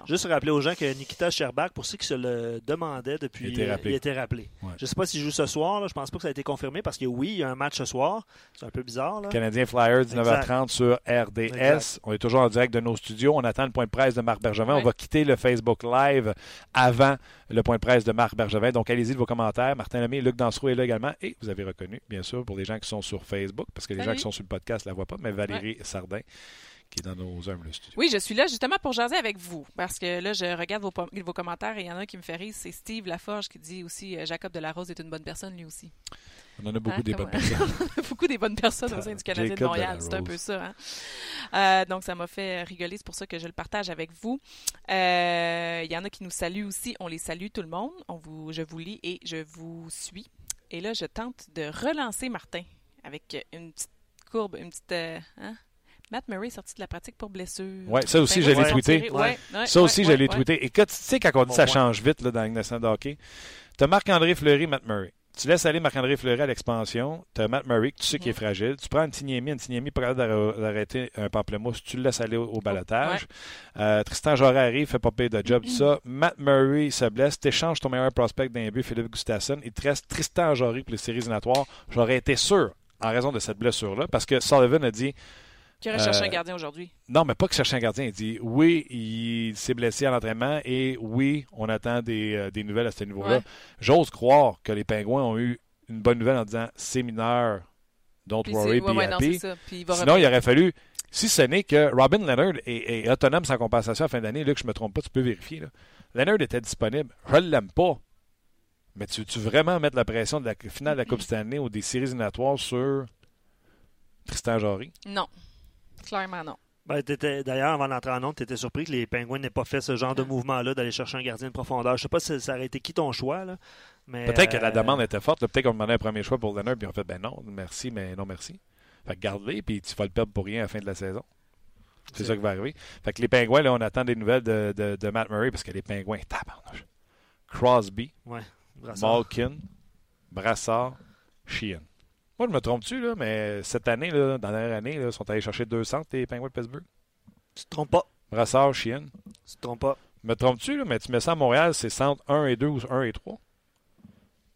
Speaker 3: Juste rappeler aux gens que Nikita Sherbak, pour ceux qui se le demandaient depuis,
Speaker 1: Il était rappelé.
Speaker 3: il était rappelé.
Speaker 1: Ouais.
Speaker 3: Je sais pas s'il joue ce soir. Là. Je pense pas que ça a été confirmé parce que oui, il y a un match ce soir. C'est un peu bizarre. Là.
Speaker 1: Canadien Flyers, 19h30 sur RDS.
Speaker 3: Exact.
Speaker 1: On est toujours en direct de nos studios. On attend le point de presse de Marc Bergevin.
Speaker 2: Ouais.
Speaker 1: On va quitter le Facebook Live avant le point de presse de Marc Bergevin. Donc, allez-y de vos commentaires. Martin Lemay, Luc Dansereau est là également. Et vous avez reconnu, bien sûr, pour les gens qui sont sur Facebook, parce que les gens qui sont sur le podcast ne la voient pas, mais Valérie Sardin, qui est dans nos humbles studios.
Speaker 2: Oui, je suis là justement pour jaser avec vous. Parce que là, je regarde vos, commentaires et il y en a un qui me fait rire. C'est Steve Laforge qui dit aussi euh, Jacob Delarose est une bonne personne, lui aussi.
Speaker 1: On en a beaucoup
Speaker 2: Hein,
Speaker 1: des bonnes personnes.
Speaker 2: Beaucoup des bonnes personnes au sein du Canadien de Montréal. C'est un peu ça. hein. Euh, donc, ça m'a fait rigoler. C'est pour ça que je le partage avec vous. Euh, Il y en a qui nous saluent aussi. On les salue, tout le monde. On vous, je vous lis et je vous suis. Et là, je tente de relancer Martin avec une petite courbe, une petite. euh, hein? Matt Murray est sorti de la pratique pour blessure.
Speaker 1: Ouais, ça aussi,
Speaker 2: Ben oui,
Speaker 1: tweeté.
Speaker 2: tirés. Ouais, ouais,
Speaker 1: Ça aussi, je l'ai
Speaker 2: ouais,
Speaker 1: tweeté. Et quand tu sais, quand on dit ça change vite là, dans nationale de hockey, tu as Marc-André Fleury, Matt Murray. Tu laisses aller Marc-André Fleury à l'expansion. Tu as Matt Murray, que tu sais qu'il est fragile. Tu prends Antiniemi. Antiniemi, d'arr- d'arrêter un pamplemousse. Tu le laisses aller au, au balotage. Euh, Tristan Joré arrive, fait pas payer de job, tout ça. Matt Murray se blesse. Tu échanges ton meilleur prospect d'un but, Philippe Gustafsson. Il te reste Tristan Joré pour les séries éliminatoires. J'aurais été sûr, en raison de cette blessure-là, parce que Sullivan a dit
Speaker 2: Qui aurait cherché
Speaker 1: Euh,
Speaker 2: un gardien aujourd'hui?
Speaker 1: non, mais pas que chercher un gardien. Il dit oui, il s'est blessé à l'entraînement et oui, on attend des, euh, des nouvelles à ce niveau-là.
Speaker 2: Ouais.
Speaker 1: J'ose croire que les Pingouins ont eu une bonne nouvelle en disant c'est mineur, don't
Speaker 2: Puis
Speaker 1: worry, be
Speaker 2: ouais, ouais, non,
Speaker 1: happy.
Speaker 2: Puis il
Speaker 1: Sinon, il aurait fallu, si ce n'est que Robin Leonard est, est autonome sans compensation à la fin d'année, là, que je me trompe pas, tu peux vérifier. Là. Leonard était disponible. Je ne l'aime pas. Mais tu veux vraiment mettre la pression de la finale de la Coupe Stanley ou des séries éliminatoires sur Tristan Jarry?
Speaker 2: Non. Clairement non.
Speaker 3: Ben, t'étais- D'ailleurs, avant d'entrer en onde, tu étais surpris que les Pingouins n'aient pas fait ce genre de
Speaker 2: Ah.
Speaker 3: mouvement-là d'aller chercher un gardien de profondeur. Je sais pas si ça aurait été qui ton choix. Là, mais,
Speaker 1: Peut-être que la
Speaker 3: euh,
Speaker 1: demande était forte. Peut-être qu'on demandait un premier choix pour Leonard, puis on fait ben non, merci, mais non merci. Fait que garde-les, puis tu vas le perdre pour rien à la fin de la saison. C'est ça qui va arriver. Fait que les Pingouins, là, on attend des nouvelles de, de- de Matt Murray, parce que les Pingouins, tabarnouche. Crosby,
Speaker 3: Brassard.
Speaker 1: Malkin, Brassard, Sheehan. Moi, je me trompe-tu, là, mais cette année, là, dans la dernière année, ils sont allés chercher 200 les Pingouins de Pittsburgh.
Speaker 3: Tu te trompes pas.
Speaker 1: Brassard, Sheehan.
Speaker 3: Tu te trompes pas.
Speaker 1: Me trompes-tu, là, mais tu mets ça à Montréal, c'est centre 1 et 2 ou 1 et 3.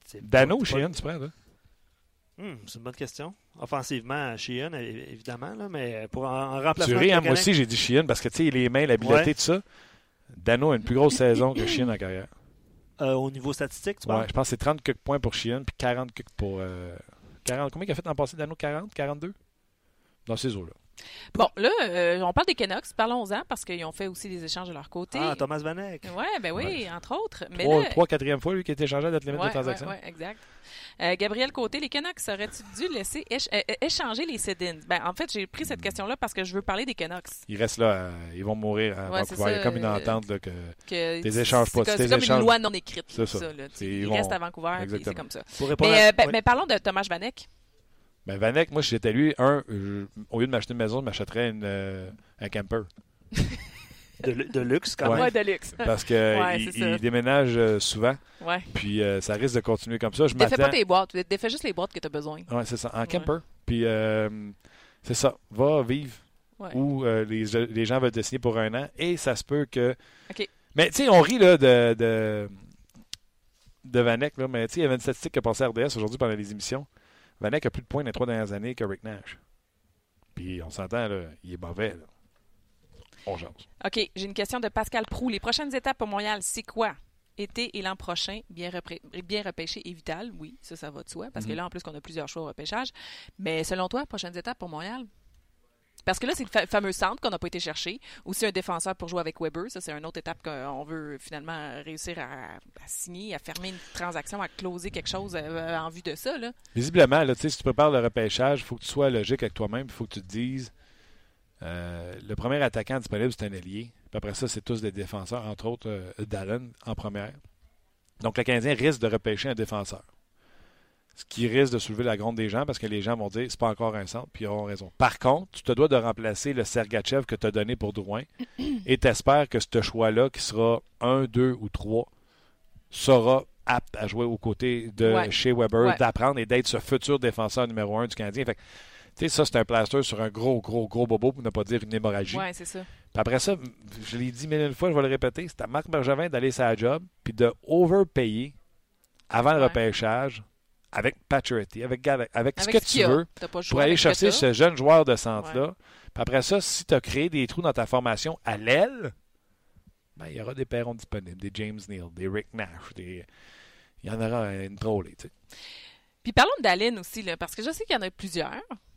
Speaker 3: C'est
Speaker 1: Dano ou Sheehan, tu prends, là?
Speaker 3: Hmm, c'est une bonne question. Offensivement, Sheehan, é- évidemment, là, mais pour en, en remplacement.
Speaker 1: Tu ris, hein, moi aussi, j'ai dit Sheehan parce que, tu sais, les mains, l'habileté,
Speaker 3: Ouais.
Speaker 1: tout ça. Dano a une plus grosse saison que Sheehan en carrière.
Speaker 3: Euh, au niveau statistique, tu
Speaker 1: Ouais,
Speaker 3: parles
Speaker 1: je pense que c'est 30 quelques points pour Sheehan, puis 40 quelques pour. euh, 40, combien il a fait l'an passé, Dano? 40 42 Dans ces eaux-là.
Speaker 2: Bon, là, euh, on parle des Canucks. Parlons-en parce qu'ils ont fait aussi des échanges de leur côté.
Speaker 3: Ah, Thomas Vanek.
Speaker 2: Ouais, ben oui, entre autres. Mais
Speaker 1: Trois,
Speaker 2: là,
Speaker 1: trois, quatrième fois, lui, qui a été changé à date limite
Speaker 2: Ouais,
Speaker 1: de transaction.
Speaker 2: ouais, exact. Euh, Gabriel Côté, les Canucks auraient-ils dû laisser éch- euh, échanger les Sedins? Ben, en fait, j'ai pris cette question-là parce que je veux parler des Canucks.
Speaker 1: Ils restent là, ils vont mourir à
Speaker 2: c'est
Speaker 1: Vancouver. Il y a comme une entente là, que.
Speaker 2: Que
Speaker 1: échanges pas,
Speaker 2: C'est comme,
Speaker 1: échanges.
Speaker 2: une loi non écrite.
Speaker 1: C'est ça.
Speaker 2: ça, là. Ils, restent à Vancouver, c'est comme ça. Mais, ben-
Speaker 3: oui.
Speaker 2: mais parlons de Thomas Vanek.
Speaker 1: Ben, Vanek, moi, si j'étais lui, un, je- au lieu de m'acheter une maison, je m'achèterais une, euh, un camper.
Speaker 3: de, de luxe, quand
Speaker 1: Ouais.
Speaker 3: même.
Speaker 2: Ouais, de luxe.
Speaker 1: Parce qu'il
Speaker 2: Ouais,
Speaker 1: il, déménage euh, souvent,
Speaker 2: Ouais.
Speaker 1: puis euh, ça risque de continuer comme ça. Je
Speaker 2: Défais pas tes boîtes. Défais juste les boîtes que tu as besoin.
Speaker 1: Ouais, c'est ça, en
Speaker 2: Ouais.
Speaker 1: camper. Puis, euh, c'est ça. Va vivre euh, les, les gens veulent te signer pour un an et ça se peut que.
Speaker 2: OK.
Speaker 1: Mais tu sais, on rit là, de, de, de Vanek, là, mais tu sais, il y avait une statistique qui a passé à RDS aujourd'hui pendant les émissions. Vanek a plus de points dans les trois dernières années que Rick Nash. Puis on s'entend, là, il est mauvais. Là. On jase.
Speaker 2: OK, j'ai une question de Pascal Prou. Les prochaines étapes pour Montréal, c'est quoi? Été et l'an prochain, bien, bien repêché et vital. Oui, ça, ça va de soi. Parce que
Speaker 1: Mhm.
Speaker 2: là, en plus, qu'on a plusieurs choix au repêchage. Mais selon toi, prochaines étapes pour Montréal? Parce que là, c'est le fa- fameux centre qu'on n'a pas été chercher. Aussi un défenseur pour jouer avec Weber. Ça, c'est une autre étape qu'on veut finalement réussir à, signer, à fermer une transaction, à closer quelque chose euh, en vue de ça. Là.
Speaker 1: Visiblement, là, si tu prépares le repêchage, il faut que tu sois logique avec toi-même. Il faut que tu te dises euh, le premier attaquant disponible, c'est un ailier. Puis après ça, c'est tous des défenseurs, entre autres euh, en première. Donc le Canadien risque de repêcher un défenseur. Ce qui risque de soulever la gronde des gens parce que les gens vont dire c'est pas encore un centre, puis ils auront raison. Par contre, tu te dois de remplacer le Sergachev que tu as donné pour Drouin et t'espères que ce choix-là, qui sera un, deux ou trois, sera apte à jouer aux côtés de
Speaker 2: Ouais.
Speaker 1: chez Weber,
Speaker 2: Ouais.
Speaker 1: d'apprendre et d'être ce futur défenseur numéro un du Canadien. Fait tu sais, ça, c'est un plaster sur un gros, gros, gros bobo, pour ne pas dire une hémorragie.
Speaker 2: Oui, c'est ça.
Speaker 1: Puis après ça, je l'ai dit mille une fois, je vais le répéter, c'est à Marc Bergevin d'aller sa job, puis de overpayer avant le
Speaker 2: Ouais.
Speaker 1: repêchage avec Paturity, avec, avec, avec ce que
Speaker 2: ce
Speaker 1: tu
Speaker 2: a.
Speaker 1: veux, pour aller chercher ce jeune joueur de centre-là. Puis après ça, si tu as créé des trous dans ta formation à l'aile, ben, il y aura des perrons disponibles, des James Neal, des Rick Nash, des... il y en aura une trollée.
Speaker 2: Puis parlons de Dallin aussi, là, parce que je sais qu'il y en a plusieurs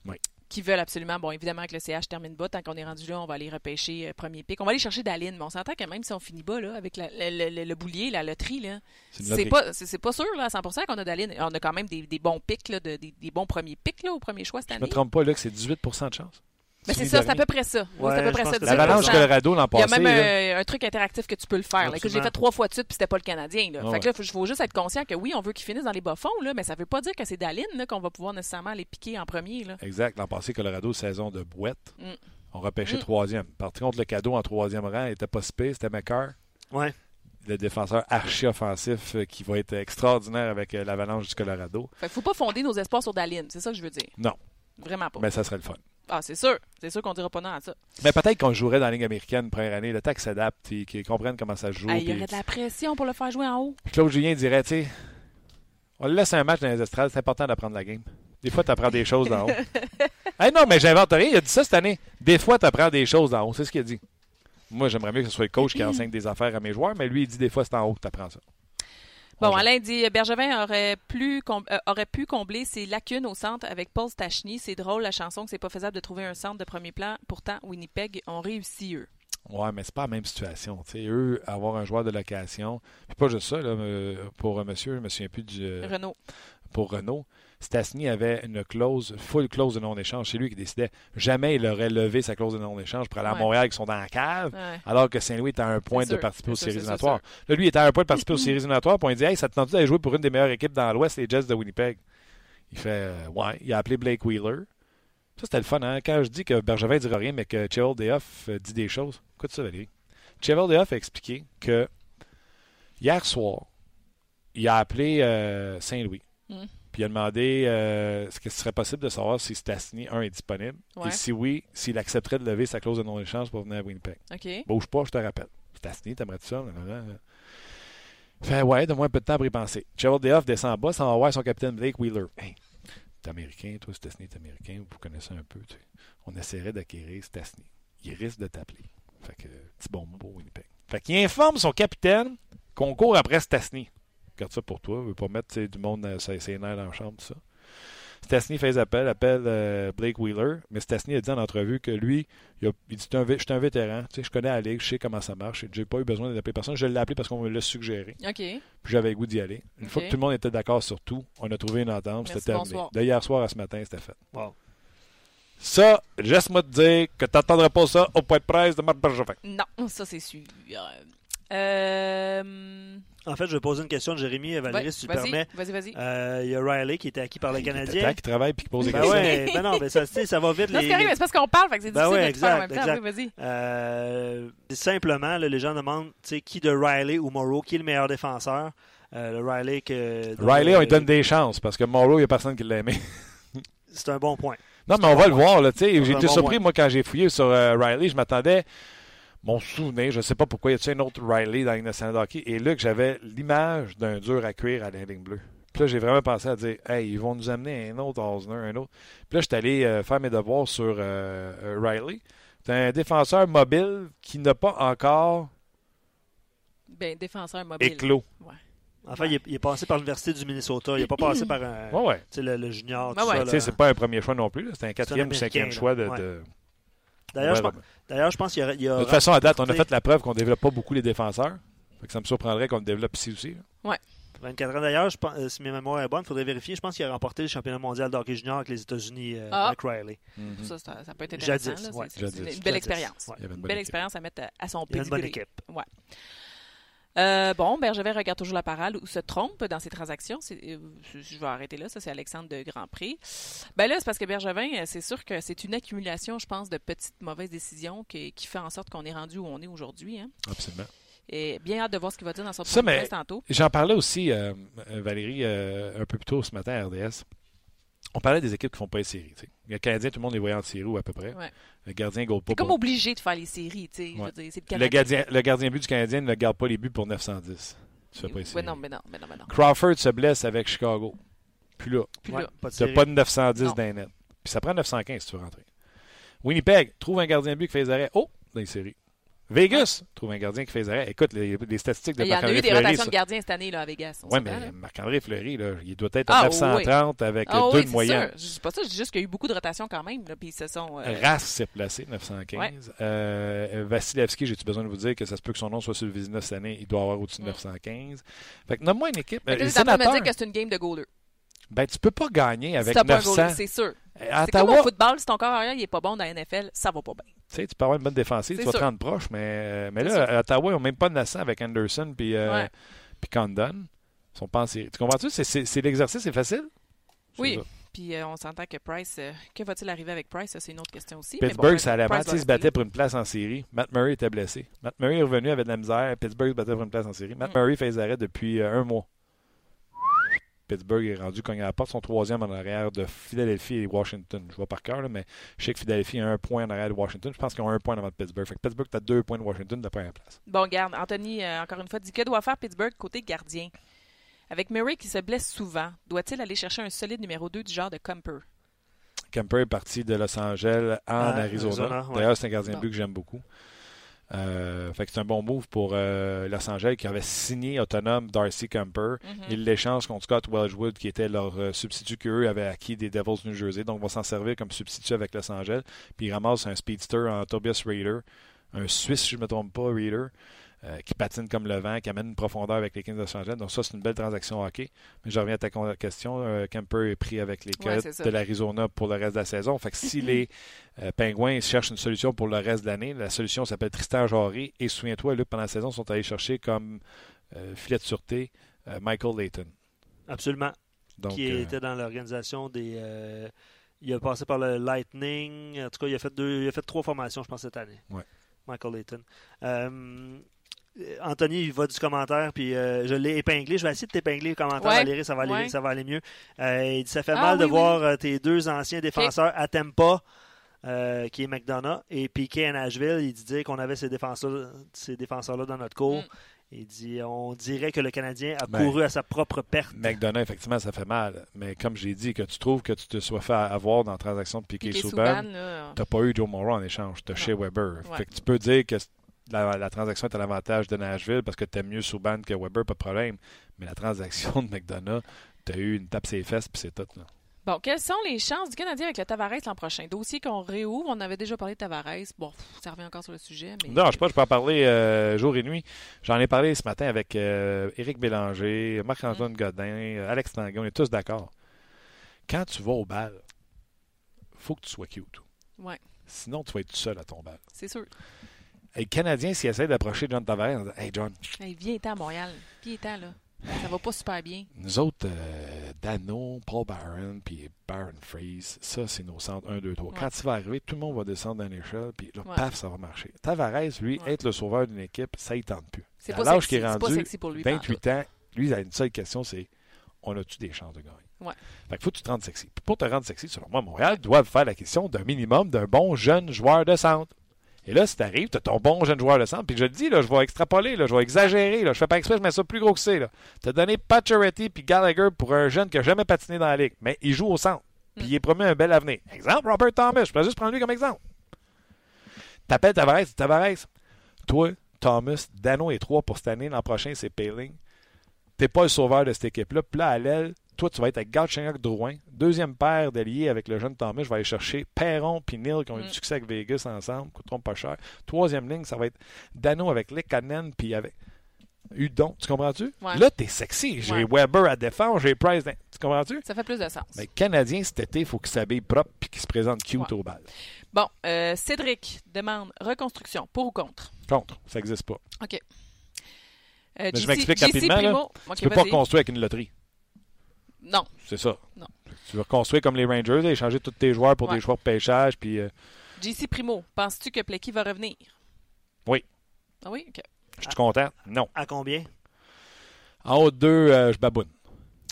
Speaker 1: Oui.
Speaker 2: Qui veulent absolument, bon, évidemment que le CH termine bas, tant qu'on est rendu là, on va aller repêcher euh, premier pic. On va aller chercher Dallin, mais on s'entend que même si on finit bas, là, avec la- le, le- le boulier, la loterie, là,
Speaker 1: C'est
Speaker 2: pas, c'est, pas sûr là, à 100% qu'on a Dallin. On a quand même des, des bons pics, là, de- des, des bons premiers pics là, au premier choix cette
Speaker 1: Je
Speaker 2: année.
Speaker 1: me trompe pas, là, que c'est 18 de chance.
Speaker 2: Mais c'est ça, à peu près ça. Oui, c'est à peu près ça.
Speaker 3: que
Speaker 2: 18%.
Speaker 3: c'est
Speaker 1: L'Avalanche du Colorado l'an
Speaker 2: Il y a
Speaker 1: passé,
Speaker 2: même euh, un truc interactif que tu peux le faire, là, que j'ai fait trois fois de suite, puis c'était pas le Canadien. Là.
Speaker 1: Ah
Speaker 2: fait que là, il faut juste être conscient que oui, on veut qu'ils finissent dans les bas-fonds, là, mais ça veut pas dire que c'est Dallin là, qu'on va pouvoir nécessairement les piquer en premier. Là.
Speaker 1: Exact. L'an passé, Colorado, saison de boîte.
Speaker 2: Mm.
Speaker 1: On repêchait
Speaker 2: Mm.
Speaker 1: troisième. Par contre, le cadeau en troisième rang était pas si c'était McCarr,
Speaker 3: Ouais.
Speaker 1: le défenseur archi-offensif euh, qui va être extraordinaire avec euh, l'Avalanche du Colorado.
Speaker 2: Fait faut pas fonder nos espoirs sur Dallin, c'est ça que je veux dire.
Speaker 1: Non.
Speaker 2: Vraiment pas.
Speaker 1: Mais ça serait le fun.
Speaker 2: Ah, c'est sûr. C'est sûr qu'on dira pas non à ça.
Speaker 1: Mais peut-être qu'on jouerait dans la Ligue américaine première année, le temps qu'ils s'adaptent et qu'ils comprennent comment ça se joue.
Speaker 2: Ah, il y aurait de la pression pour le faire jouer en haut.
Speaker 1: Claude Julien dirait, tu sais, on le laisse un match dans les estrades, c'est important d'apprendre la game. Des fois, tu apprends des choses d'en haut. hey, non, mais j'invente rien, il a dit ça cette année. Des fois, tu apprends des choses d'en haut, c'est ce qu'il a dit. Moi, j'aimerais mieux que ce soit le coach qui enseigne des affaires à mes joueurs, mais lui, il dit des fois, c'est en haut que tu apprends ça.
Speaker 2: Bon. Alain dit Bergevin aurait, plus euh, aurait pu combler ses lacunes au centre avec Paul Stachny. C'est drôle, la chanson, que c'est pas faisable de trouver un centre de premier plan. Pourtant, Winnipeg ont réussi, eux.
Speaker 1: Ouais, mais c'est pas la même situation. Eux, avoir un joueur de location, puis pas juste ça, là, euh, pour un monsieur, je me souviens plus du. euh,
Speaker 2: Renault.
Speaker 1: pour Renault, Stastny avait une clause, full clause de non-échange. C'est lui qui décidait. Jamais il aurait levé sa clause de non-échange pour aller à
Speaker 2: Ouais.
Speaker 1: Montréal qui sont dans la cave,
Speaker 2: Ouais.
Speaker 1: alors que Saint-Louis est à un point de
Speaker 2: sûr,
Speaker 1: participer aux séries éliminatoires. Là, lui, il était à un point de participer aux séries éliminatoires, puis on dit Hey, ça te tente d'aller jouer pour une des meilleures équipes dans l'Ouest, les Jets de Winnipeg? Il fait euh, Ouais. Il a appelé Blake Wheeler. Ça, c'était le fun, hein? Quand je dis que Bergevin ne dira rien, mais que Cheval Deoff euh, dit des choses, écoute ça, Valérie. Cheval Deoff a expliqué que hier soir, il a appelé euh, Saint-Louis.
Speaker 2: Mm.
Speaker 1: Puis il a demandé euh, est-ce que ce serait possible de savoir si Stastny, un, est disponible.
Speaker 2: Ouais.
Speaker 1: Et si oui, s'il accepterait de lever sa clause de non-échange pour venir à Winnipeg.
Speaker 2: OK.
Speaker 1: Bouge pas, je te rappelle. Stastny, t'aimerais-tu ça? Fait ouais, donne-moi un peu de temps pour y penser. Cheval Deoff descend en bas, ça va voir son capitaine Blake Wheeler. Hey, t'es américain, toi, Stastny est américain, vous connaissez un peu. tu sais. On essaierait d'acquérir Stastny. Il risque de t'appeler. Fait que, petit bon mot pour Winnipeg. Fait qu'il informe son capitaine qu'on court après Stastny. Garde ça pour toi, veut pas mettre du monde euh, ses ses nerfs dans la chambre, tout ça. Stastny fait des appels, appelle euh, Blake Wheeler, mais Stastny a dit en entrevue que lui, il, a, il dit "Je suis un vé- Je suis un vétéran, tu sais, je connais la ligue, je sais comment ça marche, j'ai pas eu besoin d'appeler personne, je l'ai appelé parce qu'on me l'a suggéré,
Speaker 2: OK.
Speaker 1: puis j'avais le goût d'y aller. Une fois que tout le monde était d'accord sur tout, on a trouvé une entente, c'était terminé.
Speaker 2: bonsoir.
Speaker 1: De hier soir à ce matin, c'était fait.
Speaker 3: Wow.
Speaker 1: Ça, laisse-moi te dire que tu n'entendras pas ça au point de presse de Marc Bergevin.
Speaker 2: Non, ça, c'est sûr. Euh...
Speaker 3: En fait, je vais poser une question de Jérémy et Valérie,
Speaker 2: ouais,
Speaker 3: si tu permets.
Speaker 2: Vas-y, vas-y.
Speaker 3: Euh, Il y a Riley qui était acquis par le Canadien.
Speaker 1: Qui travaille puis qui pose des
Speaker 3: Ben
Speaker 1: questions.
Speaker 3: ouais, ben non, ben ça, ça va vite. Les-
Speaker 2: c'est mais parce qu'on parle, fait que c'est
Speaker 3: Ben
Speaker 2: difficile
Speaker 3: ouais,
Speaker 2: de tout faire en même
Speaker 3: exact,
Speaker 2: temps. Oui.
Speaker 3: Euh, simplement, là, les gens demandent tu sais, qui de Riley ou Morrow, qui est le meilleur défenseur? Euh, le Riley que.
Speaker 1: Riley, on lui
Speaker 3: euh,
Speaker 1: donne des chances parce que Morrow, il n'y a personne qui l'a aimé.
Speaker 3: C'est un bon point.
Speaker 1: Non, mais on va le voir. Là, tu sais.
Speaker 3: On
Speaker 1: j'ai été surpris, moi, quand j'ai fouillé sur euh, Riley. Je m'attendais, mon souvenir, je ne sais pas pourquoi, y a-t-il un autre Riley dans de hockey? Et là, que j'avais l'image d'un dur à cuire à la ligne bleue. Puis là, j'ai vraiment pensé à dire, hey, ils vont nous amener un autre Osner, un autre. Puis là, je suis allé euh, faire mes devoirs sur euh, euh, Riley. C'est un défenseur mobile qui n'a pas encore
Speaker 2: Ben, défenseur mobile.
Speaker 1: éclos.
Speaker 3: Enfin, il est, il est passé par l'Université du Minnesota. Il n'est pas passé par un,
Speaker 1: Ouais, ouais.
Speaker 3: tu sais, le, le junior.
Speaker 2: Ouais,
Speaker 3: tout
Speaker 2: ouais.
Speaker 3: ça,
Speaker 1: Tu sais,
Speaker 3: là.
Speaker 1: c'est pas un premier choix non plus. là. C'est un quatrième ou cinquième
Speaker 3: là.
Speaker 1: choix de.
Speaker 3: Ouais.
Speaker 1: de-
Speaker 3: D'ailleurs, je
Speaker 1: Ouais,
Speaker 3: pense- d'ailleurs, je pense qu'il y a. il y a-
Speaker 1: De toute façon, à date, on a fait la preuve qu'on ne développe pas beaucoup les défenseurs. Fait que ça me surprendrait qu'on le développe ici aussi. là.
Speaker 3: 24 ans d'ailleurs, je pense- euh, si mes mémoires est bonne, il faudrait vérifier. Je pense qu'il a remporté le championnat mondial de hockey junior avec les États-Unis, euh,
Speaker 2: Ah.
Speaker 3: Mike Riley.
Speaker 2: Ça, ça, ça peut être intéressant.
Speaker 3: Jadis, ouais.
Speaker 2: Une belle
Speaker 3: Jadis.
Speaker 2: expérience.
Speaker 3: Ouais.
Speaker 1: Une
Speaker 2: belle
Speaker 1: équipe.
Speaker 2: expérience à mettre à son
Speaker 3: a une bonne équipe.
Speaker 2: Ouais. Euh, bon, Bergevin regarde toujours la parole ou se trompe dans ses transactions. Euh, je vais arrêter là. Ça, c'est Alexandre de Grand Prix. Ben là, c'est parce que Bergevin, euh, c'est sûr que c'est une accumulation, je pense, de petites mauvaises décisions qui, qui fait en sorte qu'on est rendu où on est aujourd'hui. hein.
Speaker 1: Absolument.
Speaker 2: Et bien hâte de voir ce qu'il va dire dans son
Speaker 1: Ça, mais-
Speaker 2: tantôt.
Speaker 1: J'en parlais aussi, euh, Valérie, euh, un peu plus tôt ce matin à RDS. On parlait des équipes qui font pas les séries. tu sais. Le Canadien, tout le monde les voyait en série ou à peu près.
Speaker 2: Ouais.
Speaker 1: Le gardien ne pas.
Speaker 2: C'est comme obligé de faire les séries, tu sais. je veux
Speaker 1: Ouais.
Speaker 2: dire, c'est
Speaker 1: Le gardien, le gardien but du Canadien ne garde pas les buts pour 910. Tu fais pas les
Speaker 2: Ouais, non, mais non, mais non, mais non.
Speaker 1: Crawford se blesse avec Chicago. Puis là,
Speaker 2: Puis
Speaker 3: Ouais,
Speaker 2: là,
Speaker 3: pas de
Speaker 1: pas de 910
Speaker 2: Non.
Speaker 1: dans les nets. Puis ça prend 915 si tu veux rentrer. Winnipeg trouve un gardien but qui fait les arrêts. Oh, dans les séries. Vegas trouve un gardien qui fait les arrêts. Écoute, les, les statistiques de
Speaker 2: il y en a eu
Speaker 1: Marc-André
Speaker 2: des
Speaker 1: Fleury.
Speaker 2: rotations
Speaker 1: ça-
Speaker 2: de gardiens cette année là, à Vegas. s'entend,
Speaker 1: mais
Speaker 2: là.
Speaker 1: Marc-André Fleury, là, il doit être
Speaker 2: Ah,
Speaker 1: à 930 avec
Speaker 2: Ah
Speaker 1: deux
Speaker 2: oui,
Speaker 1: de moyenne.
Speaker 2: sûr. Je dis pas ça, je dis juste qu'il y a eu beaucoup de rotations quand même. Là, puis sont. euh,
Speaker 1: Race s'est placé, 915. Euh, Vasilevski, j'ai-tu besoin de vous dire que ça se peut que son nom soit sur le Vizina cette année, il doit avoir au-dessus de
Speaker 2: Mm.
Speaker 1: 915. Fait que nomme-moi une équipe. les
Speaker 2: t'es en train de me
Speaker 1: sénateurs,
Speaker 2: dire que c'est une game de goaler.
Speaker 1: ben, tu peux pas gagner avec
Speaker 2: t'as pas un
Speaker 1: 900.
Speaker 2: goaler, c'est sûr. C'est comme au football, si ton corps arrière il est pas bon dans la NFL, ça va pas bien.
Speaker 1: tu sais, tu peux avoir une bonne défensive, tu vas te
Speaker 2: sûr.
Speaker 1: rendre proche, mais, euh, mais là,
Speaker 2: sûr.
Speaker 1: à Ottawa, ils n'ont même pas de 900 avec Anderson puis euh,
Speaker 2: Ouais.
Speaker 1: puis Condon. Ils sont pas en série. Tu comprends-tu? C'est- l'exercice, c'est facile?
Speaker 2: Oui.
Speaker 1: ça.
Speaker 2: Puis euh, on s'entend que Price, euh, que va-t-il arriver avec Price? Ça, c'est une autre question aussi. mais
Speaker 1: Pittsburgh,
Speaker 2: bon,
Speaker 1: ça allait mal. Se battaient
Speaker 2: rester
Speaker 1: pour une place en série. Matt Murray était blessé. Matt Murray est revenu avec de la misère. Pittsburgh se battait pour une place en série. Matt
Speaker 2: Mm.
Speaker 1: Murray fait les arrêts depuis euh, un mois. Pittsburgh est rendu cogné à la porte, son troisième en arrière de Philadelphie et Washington. Je vois par cœur, là, mais je sais que Philadelphie a un point en arrière de Washington. Je pense qu'ils ont un point avant de Pittsburgh. Fait que Pittsburgh, tu as deux points de Washington de la première place.
Speaker 2: Bon, garde, Anthony, euh, encore une fois, dit que doit faire Pittsburgh côté gardien? Avec Murray qui se blesse souvent, doit-il aller chercher un solide numéro 2 du genre de Comper?
Speaker 1: Kemper est parti de Los Angeles en
Speaker 3: Ah,
Speaker 1: Arizona.
Speaker 3: Arizona, ouais.
Speaker 1: D'ailleurs, c'est un gardien de
Speaker 2: Bon.
Speaker 1: but que j'aime beaucoup. Euh, fait que c'est un bon move pour euh, Los Angeles qui avait signé autonome Darcy Kemper.
Speaker 2: Mhm.
Speaker 1: Ils l'échangent contre Scott Welshwood, qui était leur euh, substitut qu'eux avaient acquis des Devils New Jersey. Donc, ils vont s'en servir comme substitut avec Los Angeles. Puis, ils ramassent un speedster en Tobias Raider, un Suisse, si je ne me trompe pas, Raider, euh, qui patine comme le vent, qui amène une profondeur avec les Kings de Los Angeles. Donc, ça, c'est une belle transaction hockey. Mais je reviens à ta question. Euh, Kemper est pris avec les
Speaker 2: Ouais,
Speaker 1: Coyotes de l'Arizona pour le reste de la saison. Fait que si les euh, Pingouins cherchent une solution pour le reste de l'année, la solution s'appelle Tristan Jarry. Et souviens-toi, Luc, pendant la saison, ils sont allés chercher comme euh, filet de sûreté euh, Michael Layton.
Speaker 3: Absolument.
Speaker 1: Donc,
Speaker 3: qui
Speaker 1: euh,
Speaker 3: était dans l'organisation des. euh, il a passé par le Lightning. En tout cas, il a fait deux, il a fait trois formations, je pense, cette année.
Speaker 1: Ouais.
Speaker 3: Michael Layton. Euh, Anthony, il va du commentaire, puis euh, je l'ai épinglé. Je vais essayer de t'épingler le commentaire,
Speaker 2: Ouais.
Speaker 3: Valérie, ça va aller,
Speaker 2: Ouais.
Speaker 3: ça va aller mieux. Euh, il dit Ça fait
Speaker 2: Ah,
Speaker 3: mal de
Speaker 2: oui,
Speaker 3: voir euh, tes deux anciens défenseurs à euh, qui est McDonough, et Piquet à Nashville. Il dit dire qu'on avait ces défenseurs, ces défenseurs-là dans notre cours.
Speaker 2: Mm.
Speaker 3: Il dit On dirait que le Canadien a
Speaker 1: Ben,
Speaker 3: couru à sa propre perte.
Speaker 1: McDonough, effectivement, ça fait mal. Mais comme j'ai dit, que tu trouves que tu te sois fait avoir dans la transaction de Piquet
Speaker 2: Piqué
Speaker 1: Souban,
Speaker 2: Souban, là,
Speaker 1: tu n'as pas eu Joe Morrow en échange. Tu as chez Weber.
Speaker 2: Ouais.
Speaker 1: Fait que tu peux dire que la, la transaction est à l'avantage de Nashville parce que tu mieux Souban que Weber, pas de problème. Mais la transaction de McDonough, tu as eu une tape ses fesses, puis c'est tout. là.
Speaker 2: Bon, quelles sont les chances du Canadien avec le Tavares l'an prochain? Dossier qu'on réouvre, on avait déjà parlé de Tavares. Bon, ça revient encore sur le sujet. Mais...
Speaker 1: Non, je sais pas, je peux en parler euh, jour et nuit. J'en ai parlé ce matin avec euh, Éric Bélanger, Marc-Antoine Godin, euh, Alex Tanguay. On est tous d'accord. Quand tu vas au bal, faut que tu sois cute.
Speaker 2: Ouais,
Speaker 1: Sinon, tu vas être seul à ton bal.
Speaker 2: c'est sûr.
Speaker 1: Et le Canadien, s'il essaie d'approcher John Tavares, Hey John,
Speaker 2: Hey, viens-ten à Montréal. Viens-ten, là. Ça va pas super bien.
Speaker 1: nous autres, euh, Dano, Paul Barron, puis Baron Freeze, ça, c'est nos centres 1, 2, 3.
Speaker 2: Ouais.
Speaker 1: Quand il va arriver, tout le monde va descendre dans l'échelle, puis là,
Speaker 2: Ouais.
Speaker 1: paf, ça va marcher. Tavares, lui,
Speaker 2: Ouais.
Speaker 1: être le sauveur d'une équipe, ça, il tente plus.
Speaker 2: C'est pas
Speaker 1: l'âge
Speaker 2: sexy.
Speaker 1: est
Speaker 2: C'est pas
Speaker 1: rendu,
Speaker 2: sexy pour lui.
Speaker 1: 28 ans, lui, il a une seule question, c'est on a-tu des chances de gagner?
Speaker 2: Ouais.
Speaker 1: Fait qu'il faut que tu te rendes sexy. Puis pour te rendre sexy, selon moi, Montréal doit faire la question d'un minimum d'un bon jeune joueur de centre. Et là, si tu arrives, tu as ton bon jeune joueur de centre, puis je le dis, là, je vais extrapoler, là, je vais exagérer, là, je fais pas exprès, je mets ça plus gros que c'est. Tu as donné Pacioretty puis Gallagher pour un jeune qui n'a jamais patiné dans la ligue, mais il joue au centre, puis il est promis un bel avenir. Exemple, Robert Thomas, je peux juste prendre lui comme exemple. T'appelles Tavares, Tavares. Toi, Thomas, Dano est 3 pour cette année, l'an prochain, c'est Payling. T'es pas le sauveur de cette équipe-là. Puis à l'aile, toi, tu vas être avec Galchenyuk Drouin. Deuxième paire d'alliés avec le jeune Thomas. Je vais aller chercher Perron puis Neil qui ont eu du succès avec Vegas ensemble. Coûteront pas cher. Troisième ligne, ça va être Dano avec Lekanen puis avec Udon. Tu comprends-tu?
Speaker 2: Ouais.
Speaker 1: Là, t'es sexy. J'ai
Speaker 2: Ouais.
Speaker 1: Weber à défendre, j'ai Price. Tu comprends-tu?
Speaker 2: Ça fait plus de sens.
Speaker 1: Mais Canadien, cet été, il faut qu'il s'habille propre puis qu'il se présente cute
Speaker 2: Ouais.
Speaker 1: au bal.
Speaker 2: Bon, euh, Cédric demande reconstruction, pour ou contre?
Speaker 1: Contre, ça n'existe pas.
Speaker 2: OK. Euh,
Speaker 1: je m'explique rapidement, là.
Speaker 2: Primo. OK,
Speaker 1: tu peux pas
Speaker 2: vas-y.
Speaker 1: reconstruire avec une loterie.
Speaker 2: Non.
Speaker 1: C'est ça.
Speaker 2: Non.
Speaker 1: Tu veux reconstruire comme les Rangers, là, échanger tous tes joueurs pour
Speaker 2: Ouais.
Speaker 1: des joueurs de pêchage. Puis, euh,
Speaker 2: JC Primo, penses-tu que Plecky va revenir?
Speaker 1: Oui.
Speaker 2: Ah oui? OK.
Speaker 1: je suis content? Non.
Speaker 3: À combien?
Speaker 1: En haut de deux, euh, je baboune.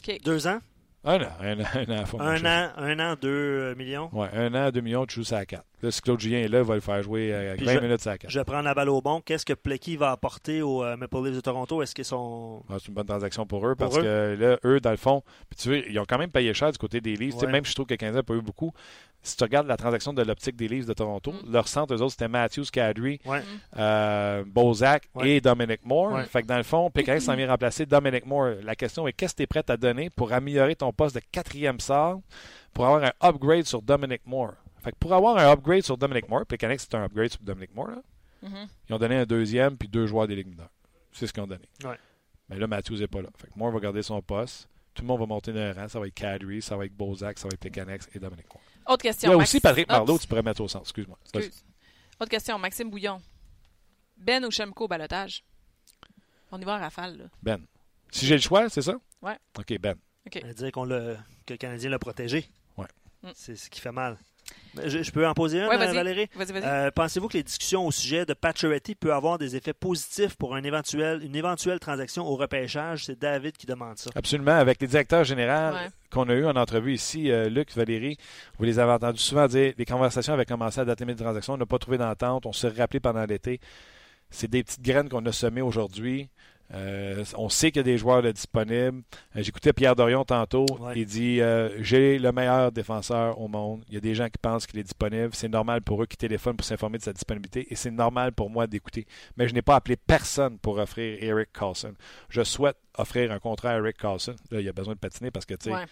Speaker 2: OK.
Speaker 3: Deux ans?
Speaker 1: Un an. Un an, un an,
Speaker 3: Un
Speaker 1: marcher.
Speaker 3: an, un an, deux euh, millions?
Speaker 1: Ouais, un an, deux millions, tu joues ça à quatre. Là, si Claude Julien est là, il va le faire jouer euh,
Speaker 3: Puis
Speaker 1: 20
Speaker 3: je-
Speaker 1: minutes à quatre.
Speaker 3: Je prends la balle au bon. Qu'est-ce que Plecky va apporter aux euh, Maple Leafs de Toronto? Est-ce qu'ils sont.
Speaker 1: Ah, c'est une bonne transaction pour eux
Speaker 3: Pour
Speaker 1: parce
Speaker 3: eux?
Speaker 1: que là, eux, dans le fond, tu veux, ils ont quand même payé cher du côté des Leafs.
Speaker 3: Ouais.
Speaker 1: Même si je trouve que le Canadien n'a pas eu beaucoup. Si tu regardes la transaction de l'optique des Leafs de Toronto,
Speaker 2: Mm.
Speaker 1: leur centre, eux autres, c'était Matthews, Kadri,
Speaker 3: Ouais.
Speaker 1: euh, Bozak
Speaker 3: Ouais.
Speaker 1: et Dominic Moore.
Speaker 3: Ouais.
Speaker 1: Fait que dans le fond, Pékin s'en vient remplacer Dominic Moore. La question est qu'est-ce que tu es prêt à donner pour améliorer ton poste de quatrième sort pour avoir un upgrade sur Dominic Moore? Fait que pour avoir un upgrade sur Dominic Moore, Pékin, c'est un upgrade sur Dominic Moore, là,
Speaker 2: Mhm.
Speaker 1: ils ont donné un deuxième puis deux joueurs des ligues mineures. C'est ce qu'ils ont donné.
Speaker 3: Ouais.
Speaker 1: Mais là, Matthews n'est pas là. Fait que Moore va garder son poste. Tout le monde va monter d'un rang. Ça va être Kadri, ça va être Bozak, ça va être Pécanex et Dominic Moore.
Speaker 2: Autre
Speaker 1: Il
Speaker 2: question.
Speaker 1: y a aussi Patrick
Speaker 2: Oups,
Speaker 1: Marleau, tu pourrais mettre au centre. Excuse-moi.
Speaker 2: excuse. Autre question. Maxime Bouillon. Ben ou Chemko au balotage? On y va en rafale, là.
Speaker 1: Ben. Si j'ai le choix, c'est ça?
Speaker 2: Ouais.
Speaker 1: OK, Ben.
Speaker 2: OK.
Speaker 3: Ça veut dire qu'on l'a- que le Canadien l'a protégé.
Speaker 1: Ouais.
Speaker 2: Mm.
Speaker 3: C'est ce qui fait mal. Je, je peux en poser une,
Speaker 2: Ouais, vas-y.
Speaker 3: Valérie?
Speaker 2: Vas-y, vas-y.
Speaker 3: Euh, Pensez-vous que les discussions au sujet de Pacioretty peuvent avoir des effets positifs pour un éventuel, une éventuelle transaction au repêchage? C'est David qui demande ça.
Speaker 1: Absolument. Avec les directeurs généraux
Speaker 2: Ouais.
Speaker 1: qu'on a eu en entrevue ici, euh, Luc, Valérie, vous les avez entendus souvent dire les conversations avaient commencé à dater de transactions. On n'a pas trouvé d'entente. On s'est rappelé pendant l'été. C'est des petites graines qu'on a semées aujourd'hui. Euh, on sait qu'il y a des joueurs là, disponibles. Euh, J'écoutais Pierre Dorion tantôt.
Speaker 3: Ouais.
Speaker 1: Il dit euh, J'ai le meilleur défenseur au monde. Il y a des gens qui pensent qu'il est disponible. C'est normal pour eux qui téléphonent pour s'informer de sa disponibilité et c'est normal pour moi d'écouter. Mais je n'ai pas appelé personne pour offrir Eric Carlson. Je souhaite offrir un contrat à Eric Carlson. Là, il a besoin de patiner parce que tu sais,
Speaker 2: Ouais.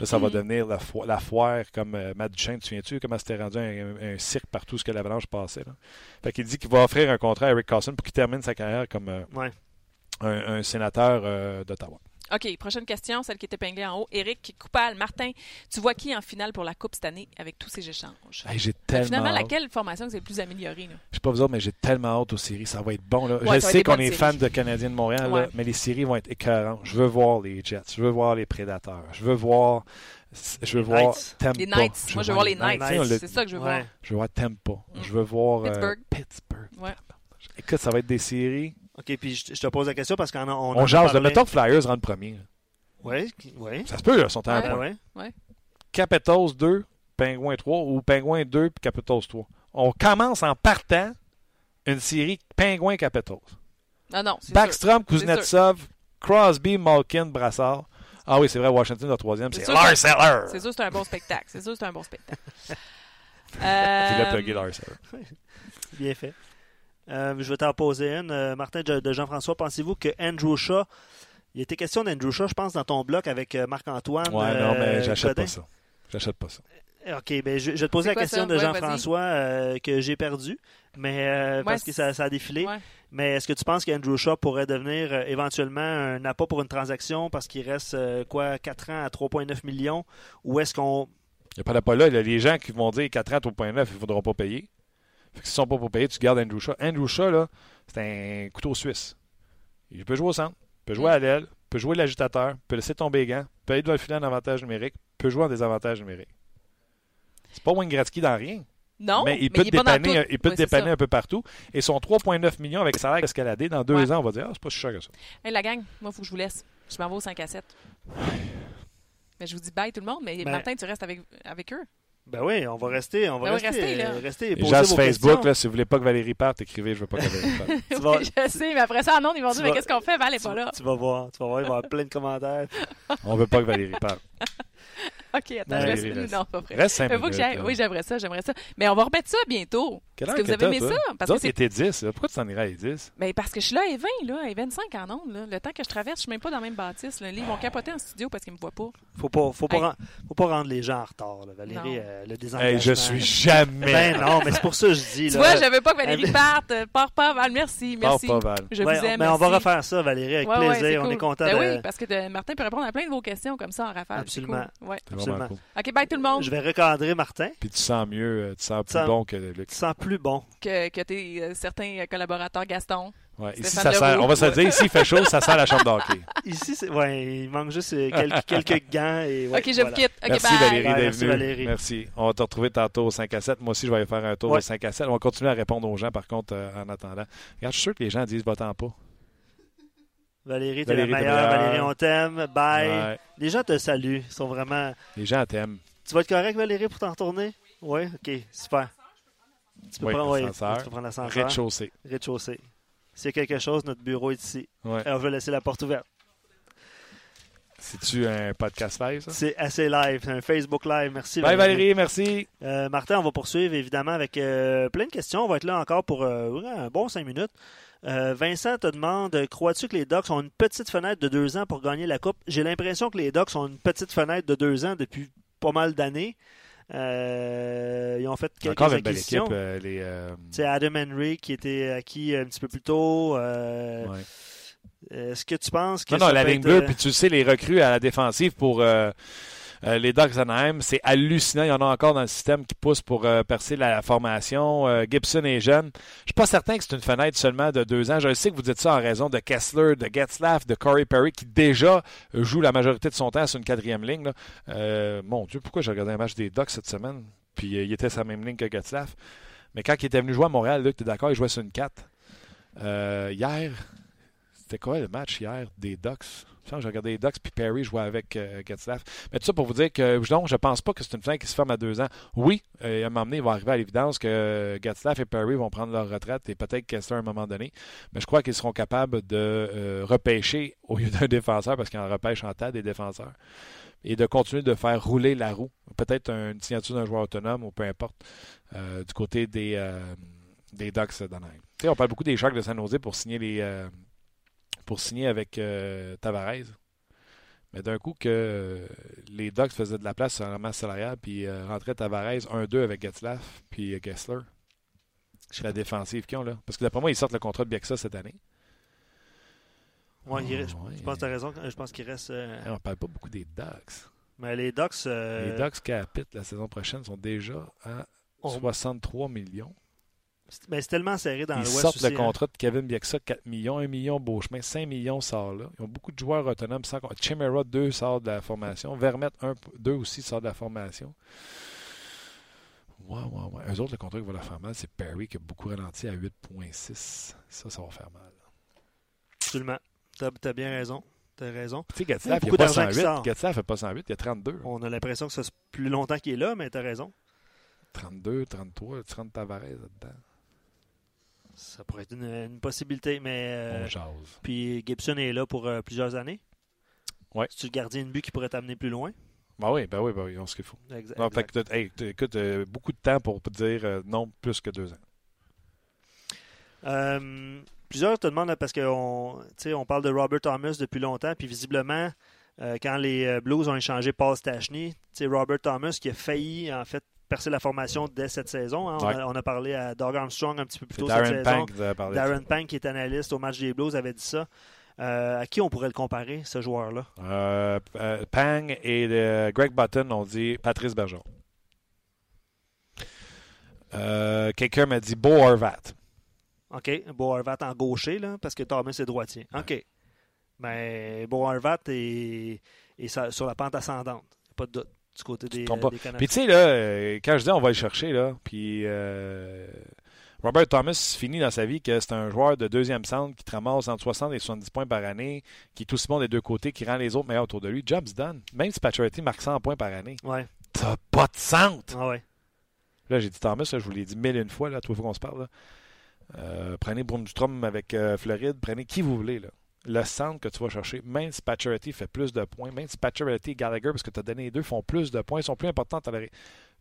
Speaker 1: Là, ça va devenir la, fo- la foire comme euh, Matt Duchesne. Tu souviens-tu comment c'était rendu un, un cirque partout ce que l'Avalanche passait? Là? Fait qu'il dit qu'il va offrir un contrat à Eric Carlson pour qu'il termine sa carrière comme euh,
Speaker 3: Ouais.
Speaker 1: Un, un sénateur euh, d'Ottawa.
Speaker 2: OK, prochaine question, celle qui est épinglée en haut. Éric Coupal, Martin, tu vois qui en finale pour la Coupe cette année avec tous ces échanges?
Speaker 1: Hey, j'ai
Speaker 2: que
Speaker 1: tellement
Speaker 2: Finalement,
Speaker 1: hâte.
Speaker 2: laquelle formation c'est le plus améliorée?
Speaker 1: Je sais pas vous autres, mais j'ai tellement hâte aux séries. Ça va être bon. Là.
Speaker 2: Ouais,
Speaker 1: je sais qu'on est fan de Canadiens de Montréal, là, mais les séries vont être écœurantes. Je veux voir les Jets. Je veux voir les Prédateurs. Je veux voir... Je veux
Speaker 3: Les
Speaker 1: voir
Speaker 3: Knights.
Speaker 1: Tampa.
Speaker 2: Les Knights. Moi, je veux voir les Knights. C'est ça que je veux
Speaker 3: Ouais.
Speaker 2: voir.
Speaker 1: Je veux voir Tampa.
Speaker 2: Mm.
Speaker 1: Je veux voir euh,
Speaker 2: Pittsburgh.
Speaker 1: Pittsburgh.
Speaker 2: Ouais.
Speaker 1: Écoute, ça va être des séries.
Speaker 3: OK, puis je, je te pose la question parce qu'on en- on,
Speaker 1: On,
Speaker 3: a
Speaker 1: jase. Mettons que Flyers rentrent premier.
Speaker 3: Oui, oui.
Speaker 1: Ça se peut, là, ils sont en
Speaker 2: Ouais.
Speaker 1: point.
Speaker 3: Ben ouais.
Speaker 1: Capitals 2, Penguins 3 ou Penguins 2 puis Capitals 3. On commence en partant une série Penguins-Capitals.
Speaker 2: Non, non, c'est sûr.
Speaker 1: Backstrom, Kuznetsov, Crosby, Malkin, Brassard. Ah oui, c'est vrai, Washington, le troisième,
Speaker 2: C'est
Speaker 1: c'est
Speaker 2: sûr
Speaker 1: Lars
Speaker 2: que-
Speaker 1: Eller.
Speaker 2: C'est sûr, c'est un bon spectacle. C'est sûr, c'est un bon spectacle.
Speaker 1: Tu l'as
Speaker 2: Euh,
Speaker 1: plugué, Lars Eller.
Speaker 3: Bien fait. Euh, je vais t'en poser une. Euh, Martin de, Jean-François, pensez-vous que Andrew Shaw, il était question d'Andrew Shaw, je pense, dans ton bloc avec euh, Marc-Antoine.
Speaker 1: Ouais, non, mais j'achète pas ça. J'achète pas ça.
Speaker 3: OK, ben, je, je vais te poser la
Speaker 2: quoi
Speaker 3: question
Speaker 2: ça?
Speaker 3: de
Speaker 2: Ouais,
Speaker 3: Jean-François euh, que j'ai perdu, mais euh, parce que ça, ça a défilé.
Speaker 2: ouais.
Speaker 3: Mais est-ce que tu penses qu'Andrew Shaw pourrait devenir euh, éventuellement un appât pour une transaction parce qu'il reste euh, quoi 4 ans à 3,9 millions? Ou est-ce qu'on
Speaker 1: Il n'y a pas d'appât là. Il y a les gens qui vont dire 4 ans au point 9, ils ne faudront pas payer. Fait que s'ils ne sont pas pour payer, tu gardes Andrew Shaw. Andrew Shaw, là, c'est un couteau suisse. Il peut jouer au centre, peut jouer à l'aile, peut jouer l'agitateur, peut laisser tomber les gants, peut aller devant le filet en avantage numérique, peut jouer en désavantage numérique. C'est pas Wayne Gretzky dans rien.
Speaker 2: Non,
Speaker 1: mais il peut
Speaker 2: dans
Speaker 1: dépanner,
Speaker 2: tout.
Speaker 1: il peut dépanner un peu partout. Et son 3,9 millions avec salaire escaladé, dans deux
Speaker 2: Ouais.
Speaker 1: ans, on va dire, ah, c'est pas si cher que ça.
Speaker 2: Hey, la gang, moi, il faut que je vous laisse. Je m'en vais au 5 à 7. Mais je vous dis bye tout le monde, mais
Speaker 3: Ben-
Speaker 2: Martin, tu restes avec, avec eux.
Speaker 3: Ben oui, on va rester. On va
Speaker 2: Ben
Speaker 3: rester,
Speaker 2: là.
Speaker 3: rester et
Speaker 1: Les gens sur Facebook, là, si vous voulez pas que Valérie parte, écrivez Je veux pas que Valérie parte.
Speaker 3: Vas-
Speaker 2: je sais, mais après ça, en ondes, ils vont dire, mais qu'est-ce qu'on fait? Val n'est pas là.
Speaker 3: Tu vas voir, tu vas voir, il va y avoir plein de commentaires.
Speaker 1: On veut pas que Valérie parte.
Speaker 2: OK, attends,
Speaker 3: Ben,
Speaker 2: je
Speaker 1: Valérie,
Speaker 2: laisse...
Speaker 1: reste.
Speaker 2: Non, pas vrai.
Speaker 1: Reste 5
Speaker 2: Mais faut que
Speaker 1: minutes.
Speaker 2: j'aille-
Speaker 1: là.
Speaker 2: Oui, j'aimerais ça, j'aimerais ça. Mais on va remettre ça bientôt.
Speaker 1: Quelle
Speaker 2: Est-ce
Speaker 1: heure
Speaker 2: que vous avez aimé
Speaker 1: toi?
Speaker 2: ça? Parce que
Speaker 1: autres, il était 10. là. Pourquoi tu t'en irais à 10?
Speaker 2: Ben, parce que je suis là à 20, là, à 25 en ondes. Là. Le temps que je traverse, je suis même pas dans la même bâtisse. Là. Ils vont capoter en studio parce qu'ils me voient pas.
Speaker 3: Faut pas, faut pas,
Speaker 2: Hey.
Speaker 3: faut pas rendre les gens en retard, là, Valérie. Euh, le désengagement.
Speaker 1: Hey, je suis jamais.
Speaker 3: Ben non, mais c'est pour ça que je dis.
Speaker 2: Tu
Speaker 3: là.
Speaker 2: vois, je veux pas que Valérie
Speaker 3: Elle-
Speaker 2: parte. Euh, Pars pas, Val. Merci, merci.
Speaker 1: pas, Val.
Speaker 2: Je
Speaker 3: Ouais,
Speaker 2: vous aime.
Speaker 3: mais on va refaire ça, Valérie, avec
Speaker 2: Ouais, ouais,
Speaker 3: plaisir. on
Speaker 2: cool.
Speaker 3: est content
Speaker 2: Ben
Speaker 3: de.
Speaker 2: oui, parce que de- Martin peut répondre à plein de vos questions comme ça en rafale.
Speaker 3: Absolument.
Speaker 2: cool. Ouais.
Speaker 1: C'est vraiment
Speaker 3: Absolument.
Speaker 1: cool.
Speaker 2: OK, bye tout le monde.
Speaker 3: Je vais recadrer Martin.
Speaker 1: Puis tu sens mieux, euh, tu sens plus bon que Luc.
Speaker 3: Tu sens plus bon.
Speaker 2: Que, que tes euh, certains euh, collaborateurs, Gaston.
Speaker 1: Ouais, ici, ça sent,
Speaker 2: Leroux.
Speaker 1: on va se le dire, ici, il fait chaud, ça sent la chambre d'hockey.
Speaker 3: Ici, c'est- ouais, il manque juste quelques, quelques gants. Et, ouais,
Speaker 2: OK, je
Speaker 3: voilà.
Speaker 2: vous quitte. OK,
Speaker 1: Merci
Speaker 2: bye.
Speaker 1: Valérie
Speaker 3: merci,
Speaker 1: venue.
Speaker 3: Valérie.
Speaker 1: Merci. On va te retrouver tantôt au 5 à 7. Moi aussi, je vais aller faire un tour
Speaker 3: Ouais.
Speaker 1: au 5 à 7. On va continuer à répondre aux gens, par contre, euh, en attendant. Regarde, je suis sûr que les gens disent va-t'en pas.
Speaker 3: Valérie, t'es la meilleure. Valérie, on t'aime. Bye.
Speaker 1: Ouais.
Speaker 3: Les gens te saluent. Ils sont vraiment.
Speaker 1: Les gens t'aiment.
Speaker 3: Tu vas être correct, Valérie, pour t'en retourner? Oui, OK, super. Tu peux
Speaker 1: Oui,
Speaker 3: prendre,
Speaker 1: l'ascenseur.
Speaker 3: tu peux prendre l'ascenseur.
Speaker 1: Rez-de-chaussée.
Speaker 3: Rez-de-chaussée. S'il y a quelque chose, notre bureau est ici.
Speaker 1: Ouais.
Speaker 3: Alors, je vais laisser la porte ouverte.
Speaker 1: C'est-tu un podcast live, ça?
Speaker 3: C'est assez live, c'est un Facebook live. Merci
Speaker 1: Bye Valérie, merci.
Speaker 3: Euh, Martin, on va poursuivre évidemment avec euh, plein de questions. On va être là encore pour euh, un bon cinq minutes. Euh, Vincent te demande crois-tu que les Ducks ont une petite fenêtre de deux ans pour gagner la Coupe? J'ai l'impression que les Ducks ont une petite fenêtre de deux ans depuis pas mal d'années. Euh, ils ont fait quelques
Speaker 1: Encore une belle équipe. euh, les, euh,
Speaker 3: C'est Adam Henry qui était acquis un petit peu plus tôt.
Speaker 1: Ouais.
Speaker 3: Est-ce que tu penses que
Speaker 1: Non, non, la ligne
Speaker 3: être,
Speaker 1: bleue, puis tu sais, les recrues à la défensive pour euh, les Ducks d'Anaheim, c'est hallucinant. Il y en a encore dans le système qui poussent pour euh, percer la formation. Euh, Gibson est jeune. Je suis pas certain que c'est une fenêtre seulement de deux ans. Je sais que vous dites ça en raison de Kessler, de Getzlaff, de Corey Perry, qui déjà joue la majorité de son temps sur une quatrième ligne. mon Dieu, pourquoi j'ai regardé un match des Ducks cette semaine? Puis il était sur la même ligne que Getzlaff. Mais quand il était venu jouer à Montréal, Luc, tu es d'accord, il jouait sur une 4. Euh, hier, c'était quoi le match hier des Ducks? J'ai regardé les Ducks, puis Perry jouait avec euh, Getzlaff. Mais tout ça pour vous dire que non, je pense pas que c'est une fin qui se ferme à deux ans. Oui, euh, à un moment donné, il va arriver à l'évidence que Getzlaff et Perry vont prendre leur retraite et peut-être Kessler à un moment donné. Mais je crois qu'ils seront capables de euh, repêcher au lieu d'un défenseur, parce qu'ils en repêchent en tas des défenseurs, et de continuer de faire rouler la roue. Peut-être une signature d'un joueur autonome ou peu importe, euh, du côté des, des Ducks d'Anaheim. On parle beaucoup des Sharks de San Jose pour signer les pour signer avec euh, Tavares. Mais d'un coup que euh, les Ducks faisaient de la place sur la masse salariale, puis euh, rentrait Tavares 1-2 avec Getzlaff, puis Gessler. C'est la défensive qu'ils ont là. Parce que d'après moi, ils sortent le contrat de Bieksa cette année.
Speaker 3: ouais, il reste-
Speaker 1: Ouais.
Speaker 3: Je pense que tu as raison. Je pense qu'il reste. euh,
Speaker 1: on parle pas beaucoup des Ducks.
Speaker 3: Mais les Ducks. euh,
Speaker 1: Les Ducks capitent la saison prochaine sont déjà à
Speaker 3: on-
Speaker 1: 63 millions.
Speaker 3: C'est- mais c'est tellement serré dans
Speaker 1: Ils
Speaker 3: l'Ouest.
Speaker 1: sortent
Speaker 3: aussi,
Speaker 1: le
Speaker 3: hein.
Speaker 1: contrat de Kevin Bieksa, 4 millions, 1 million Beauchemin, 5 millions sort là. Ils ont beaucoup de joueurs autonomes. Sans... Chimera, 2 sort de la formation. Vermette, 1, 2 aussi sort de la formation. Ouais, ouais, ouais. Eux autres, le contrat qui va leur faire mal, c'est Perry qui a beaucoup ralenti à 8,6. Ça, ça va faire mal.
Speaker 3: Absolument. T'as as bien raison. T'as raison.
Speaker 1: Tu sais, Gatslav, il pas
Speaker 3: d'argent qui
Speaker 1: 108.
Speaker 3: sort.
Speaker 1: Gatslav fait pas 108, il y a 32.
Speaker 3: On a l'impression que ça fait plus longtemps qu'il est là, mais t'as raison.
Speaker 1: 32, 33, 30 Tavares là-dedans.
Speaker 3: Ça pourrait être une, une possibilité, mais. euh,
Speaker 1: On jase.
Speaker 3: puis Gibson est là pour euh, plusieurs années.
Speaker 1: Ouais.
Speaker 3: C'est-tu le gardien de but qui pourrait t'amener plus loin?
Speaker 1: Ben oui, ben oui, ben oui, on ce qu'il faut.
Speaker 3: Exact.
Speaker 1: Non, que hey, écoute, euh, beaucoup de temps pour dire non plus que deux ans.
Speaker 3: Plusieurs te demandent, parce qu'on on parle de Robert Thomas depuis longtemps, puis visiblement, quand les Blues ont échangé Paul Stachny, tu Robert Thomas qui a failli, en fait, percer la formation dès cette saison. hein. On,
Speaker 1: Ouais.
Speaker 3: a, on a parlé à Doug Armstrong un petit peu plus tôt cette
Speaker 1: Darren
Speaker 3: saison.
Speaker 1: Pank parlé de
Speaker 3: Darren Pank, qui est analyste au match des Blues, avait dit ça. Euh, à qui on pourrait le comparer, ce joueur-là?
Speaker 1: Euh, euh, Pang et Greg Button ont dit Patrice Bergeron. Quelqu'un m'a dit Bo Horvat.
Speaker 3: OK. Bo Horvat en gaucher, là, parce que Thomas est droitier. OK. Mais Bo Horvat est, sur la pente ascendante. Pas de doute du côté des, Canadiens.
Speaker 1: Puis tu sais, là, euh, quand je dis on va le chercher, là, puis euh, Robert Thomas finit dans sa vie que c'est un joueur de deuxième centre qui te ramasse entre 60 et 70 points par année, qui est aussi bon des deux côtés, qui rend les autres meilleurs autour de lui. Job's done. Même si Pacioretty marque 100 points par année,
Speaker 3: Ouais.
Speaker 1: t'as pas de centre.
Speaker 3: Ah ouais.
Speaker 1: Là, j'ai dit Thomas, là, je vous l'ai dit mille et une fois, là, trois fois qu'on se parle. là. Euh, prenez Brumstrom avec euh, Floride, prenez qui vous voulez. Là. Le centre que tu vas chercher, même si fait plus de points, même si Pacioretty et Gallagher, parce que tu as donné les deux, font plus de points, sont plus importants à la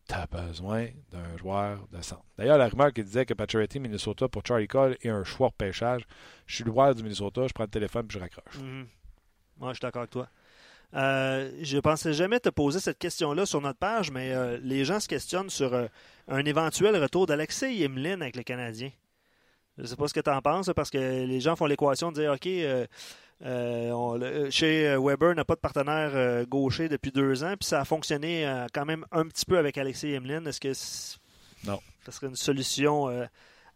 Speaker 1: tu as besoin d'un joueur de centre. D'ailleurs, la rumeur qui disait que Pacioretty, Minnesota pour Charlie Cole et un choix de pêchage, je suis le du Minnesota, je prends le téléphone et je raccroche.
Speaker 3: Mhm. Ouais, je suis d'accord avec toi. Euh, je pensais jamais te poser cette question-là sur notre page, mais euh, les gens se questionnent sur euh, un éventuel retour d'Alexei Yemlin avec le Canadien. Je ne sais pas ce que tu en penses, parce que les gens font l'équation de dire OK, euh, euh, on- le- chez euh, Weber n'a pas de partenaire euh, gaucher depuis deux ans, puis ça a fonctionné euh, quand même un petit peu avec Alexei Yemlin. Est-ce que
Speaker 1: Non.
Speaker 3: ça serait une solution euh,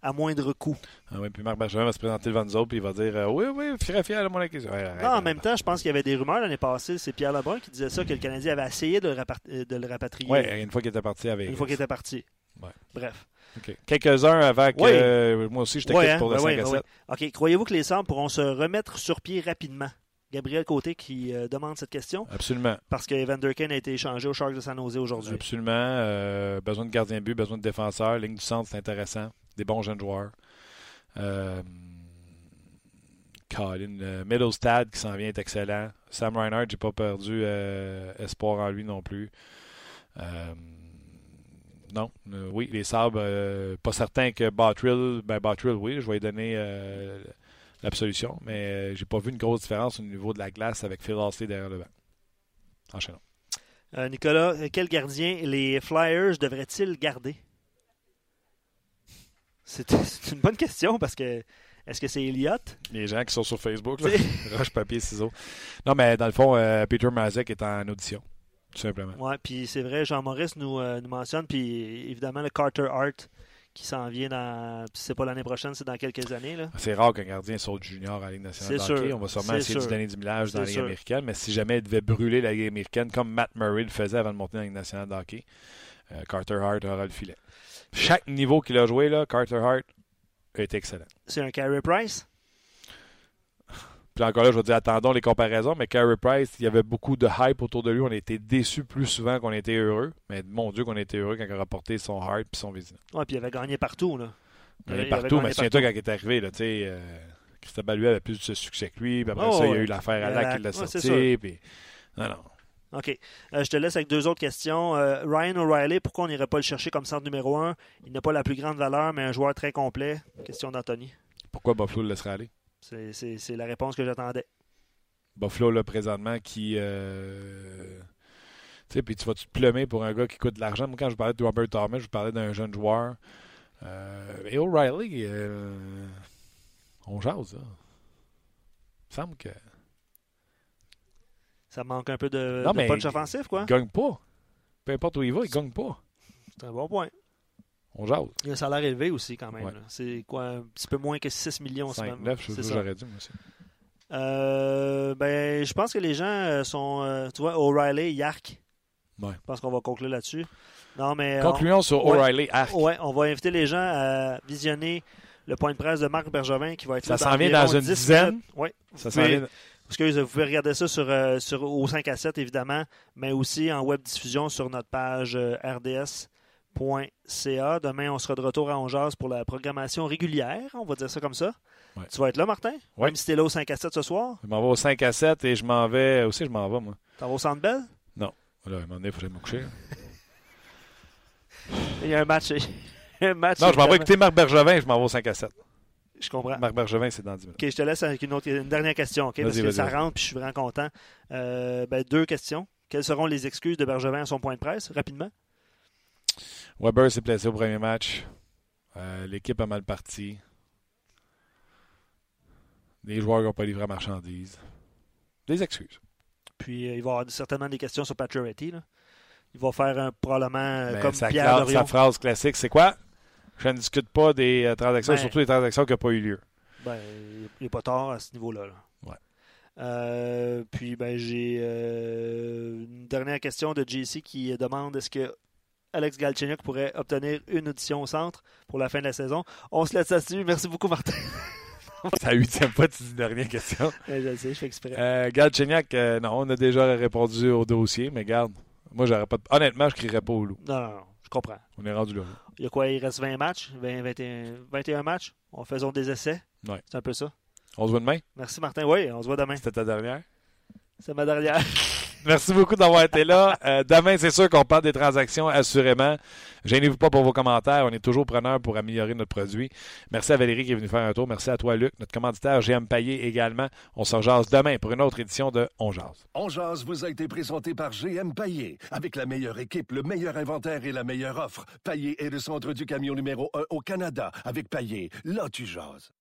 Speaker 3: à moindre coût?
Speaker 1: Ah oui, puis Marc Bergevin va se présenter devant nous autres, puis il va dire euh, Oui, oui, fier, fier de mon équipe. Ouais,
Speaker 3: Non, en même temps, je pense qu'il y avait des rumeurs l'année passée. C'est Pierre Lebrun qui disait ça, que le Canadien avait essayé de le, euh, de le rapatrier
Speaker 1: Ouais, une fois qu'il était parti avec.
Speaker 3: une fois qu'il était parti.
Speaker 1: Ouais.
Speaker 3: Bref.
Speaker 1: OK. Quelques-uns avant que euh, moi aussi je te
Speaker 3: Ouais,
Speaker 1: quitte
Speaker 3: hein,
Speaker 1: pour le
Speaker 3: ben
Speaker 1: 5
Speaker 3: ouais,
Speaker 1: à
Speaker 3: ben
Speaker 1: 7.
Speaker 3: ouais. OK. Croyez-vous que les Sabres pourront se remettre sur pied rapidement? Gabriel Côté qui euh, demande cette question
Speaker 1: Absolument.
Speaker 3: parce que Evander Kane a été échangé au Sharks de San Jose aujourd'hui.
Speaker 1: Absolument. Euh, besoin de gardien de but, besoin de défenseur. Ligne du centre, c'est intéressant. Des bons jeunes joueurs. Euh, Colin Middlestad qui s'en vient est excellent. Sam Reinhardt, j'ai pas perdu espoir en lui non plus. Euh, non, Euh, oui, les sabres, euh, pas certain que Bottrill, ben Bottrill, oui, je vais lui donner euh, l'absolution, mais j'ai pas vu une grosse différence au niveau de la glace avec Phil Halsey derrière le banc. Enchaînons.
Speaker 3: Nicolas, quel gardien les Flyers devraient-ils garder? C'est une bonne question parce que est-ce que c'est Elliott?
Speaker 1: Les gens qui sont sur Facebook, là, roche, papier, ciseaux. Non, mais dans le fond, Peter Mazek est en audition, tout simplement.
Speaker 3: Ouais, puis c'est vrai, Jean-Maurice nous, euh, nous mentionne, puis évidemment le Carter Hart qui s'en vient dans. c'est pas l'année prochaine, c'est dans quelques années. Là.
Speaker 1: C'est rare qu'un gardien saute junior à la Ligue nationale
Speaker 3: C'est
Speaker 1: de hockey.
Speaker 3: sûr.
Speaker 1: On va sûrement
Speaker 3: C'est
Speaker 1: essayer de
Speaker 3: sûr.
Speaker 1: donner du millage dans la Ligue
Speaker 3: sûr.
Speaker 1: américaine, mais si jamais il devait brûler la Ligue américaine comme Matt Murray le faisait avant de monter dans la Ligue nationale de hockey, euh, Carter Hart aura le filet. Chaque niveau qu'il a joué, là, Carter Hart est excellent.
Speaker 3: C'est un Carey Price?
Speaker 1: Puis encore là, je vais dire, attendons les comparaisons, mais Carey Price, il y avait beaucoup de hype autour de lui. On été déçus plus souvent qu'on était heureux. Mais mon Dieu, qu'on était heureux quand il a rapporté son heart et son Vézina.
Speaker 3: Ouais, puis il avait gagné partout. Là.
Speaker 1: Il
Speaker 3: avait- il
Speaker 1: partout, mais souviens-toi quand il est arrivé, là, tu sais, euh, Christophe Lui avait plus de succès que lui. Puis après
Speaker 3: Oh,
Speaker 1: ça, il y a eu l'affaire à la qui l'a
Speaker 3: ouais,
Speaker 1: sorti. Puis... Non, non.
Speaker 3: OK. Euh, je te laisse avec deux autres questions. Euh, Ryan O'Reilly, pourquoi on n'irait pas le chercher comme centre numéro un? Il n'a pas la plus grande valeur, mais un joueur très complet. Question d'Anthony.
Speaker 1: Pourquoi Buffalo le laisserait aller?
Speaker 3: C'est- la réponse que j'attendais.
Speaker 1: Buffalo, là, présentement, qui. euh, Tu sais, puis tu vas-tu te plumer pour un gars qui coûte de l'argent? Moi, quand je parlais de Robert Thomas, je parlais d'un jeune joueur. Euh, et O'Reilly, euh, on jase, là. Il me semble que.
Speaker 3: Ça manque un peu de,
Speaker 1: Non,
Speaker 3: de
Speaker 1: mais-
Speaker 3: punch offensif, quoi.
Speaker 1: Il gagne pas. Peu importe où il va, il gagne pas.
Speaker 3: C'est un bon point.
Speaker 1: On jase.
Speaker 3: Il y a un salaire élevé aussi, quand même.
Speaker 1: Ouais.
Speaker 3: C'est quoi, un petit peu moins que 6 millions
Speaker 1: 5,
Speaker 3: semaine.
Speaker 1: 9, je j'aurais moi aussi.
Speaker 3: Euh, ben, je pense que les gens euh, sont. euh, tu vois, O'Reilly, Yark.
Speaker 1: Ouais.
Speaker 3: Je pense qu'on va conclure là-dessus. Non, mais.
Speaker 1: Concluons sur
Speaker 3: ouais.
Speaker 1: O'Reilly Arc.
Speaker 3: On, ouais, on va inviter les gens à visionner le point de presse de Marc Bergevin qui va être
Speaker 1: Ça s'en vient dans une
Speaker 3: 10
Speaker 1: dizaine?
Speaker 3: Ouais.
Speaker 1: Ça
Speaker 3: Vous
Speaker 1: s'en
Speaker 3: pouvez-
Speaker 1: vient-
Speaker 3: Excuse, vous pouvez regarder ça sur, sur, au 5 à 7, évidemment, mais aussi en web diffusion sur notre page euh, rds.ca. Demain, on sera de retour à Ongeaz pour la programmation régulière, on va dire ça comme ça.
Speaker 1: Ouais.
Speaker 3: Tu vas être là, Martin?
Speaker 1: Ouais.
Speaker 3: Même si tu es là au 5 à 7 ce soir?
Speaker 1: Je m'en vais au 5 à 7 et je m'en vais. Aussi, je m'en vais, moi?
Speaker 3: T'en vas au Centre Bell?
Speaker 1: Là, à un moment donné, il faut que j'aille me coucher.
Speaker 3: Il y a un match. un match
Speaker 1: Non, je m'en vais écouter Marc Bergevin, je m'en vais au 5 à 7.
Speaker 3: Je comprends.
Speaker 1: Marc Bergevin, c'est dans 10 minutes.
Speaker 3: OK, je te laisse avec une, autre, une dernière question, OK? Parce que ça rentre puis je suis vraiment content. Euh, ben, deux questions. Quelles seront les excuses de Bergevin à son point de presse, rapidement?
Speaker 1: Weber s'est placé au premier match. Euh, L'équipe a mal parti. Les joueurs n'ont pas livré la marchandise. Des excuses.
Speaker 3: Puis euh, il va y avoir certainement des questions sur là. Il va faire un, probablement euh,
Speaker 1: Mais
Speaker 3: comme
Speaker 1: sa,
Speaker 3: Pierre
Speaker 1: cla-
Speaker 3: Dorion.
Speaker 1: sa phrase classique, c'est quoi? Je ne discute pas des transactions,
Speaker 3: Ben-
Speaker 1: surtout des transactions qui n'ont pas eu lieu.
Speaker 3: Ben, il n'est pas tard à ce niveau-là. là.
Speaker 1: Ouais.
Speaker 3: Euh, puis ben j'ai euh, une dernière question de JC qui demande est-ce que Alex Galchenyuk pourrait obtenir une audition au centre pour la fin de la saison. On se laisse là-dessus. Merci beaucoup, Martin.
Speaker 1: C'est la huitième fois tu dis dernière question.
Speaker 3: je le sais, je fais exprès.
Speaker 1: Euh, Galchenyuk, euh, non, on a déjà répondu au dossier, mais garde, moi, j'aurais pas. de- Honnêtement, je crierais pas au loup.
Speaker 3: Non, non, non, je comprends.
Speaker 1: On est rendu là.
Speaker 3: Il y a quoi? Il reste 20 matchs? 20, 21, 21 matchs? On faisons des essais?
Speaker 1: Ouais.
Speaker 3: C'est un peu ça.
Speaker 1: On se voit demain?
Speaker 3: Merci, Martin. Oui, on se voit demain.
Speaker 1: C'était ta dernière?
Speaker 3: C'est ma dernière.
Speaker 1: Merci beaucoup d'avoir été là. Euh, demain, c'est sûr qu'on parle des transactions, assurément. Gênez-vous pas pour vos commentaires. On est toujours preneurs pour améliorer notre produit. Merci à Valérie qui est venue faire un tour. Merci à toi, Luc, notre commanditaire GM Payé également. On se rejase demain pour une autre édition de On Jase.
Speaker 4: On Jase vous a été présenté par GM Paillé. Avec la meilleure équipe, le meilleur inventaire et la meilleure offre. Paillé est le centre du camion numéro 1 au Canada. Avec Paillé, là tu jases.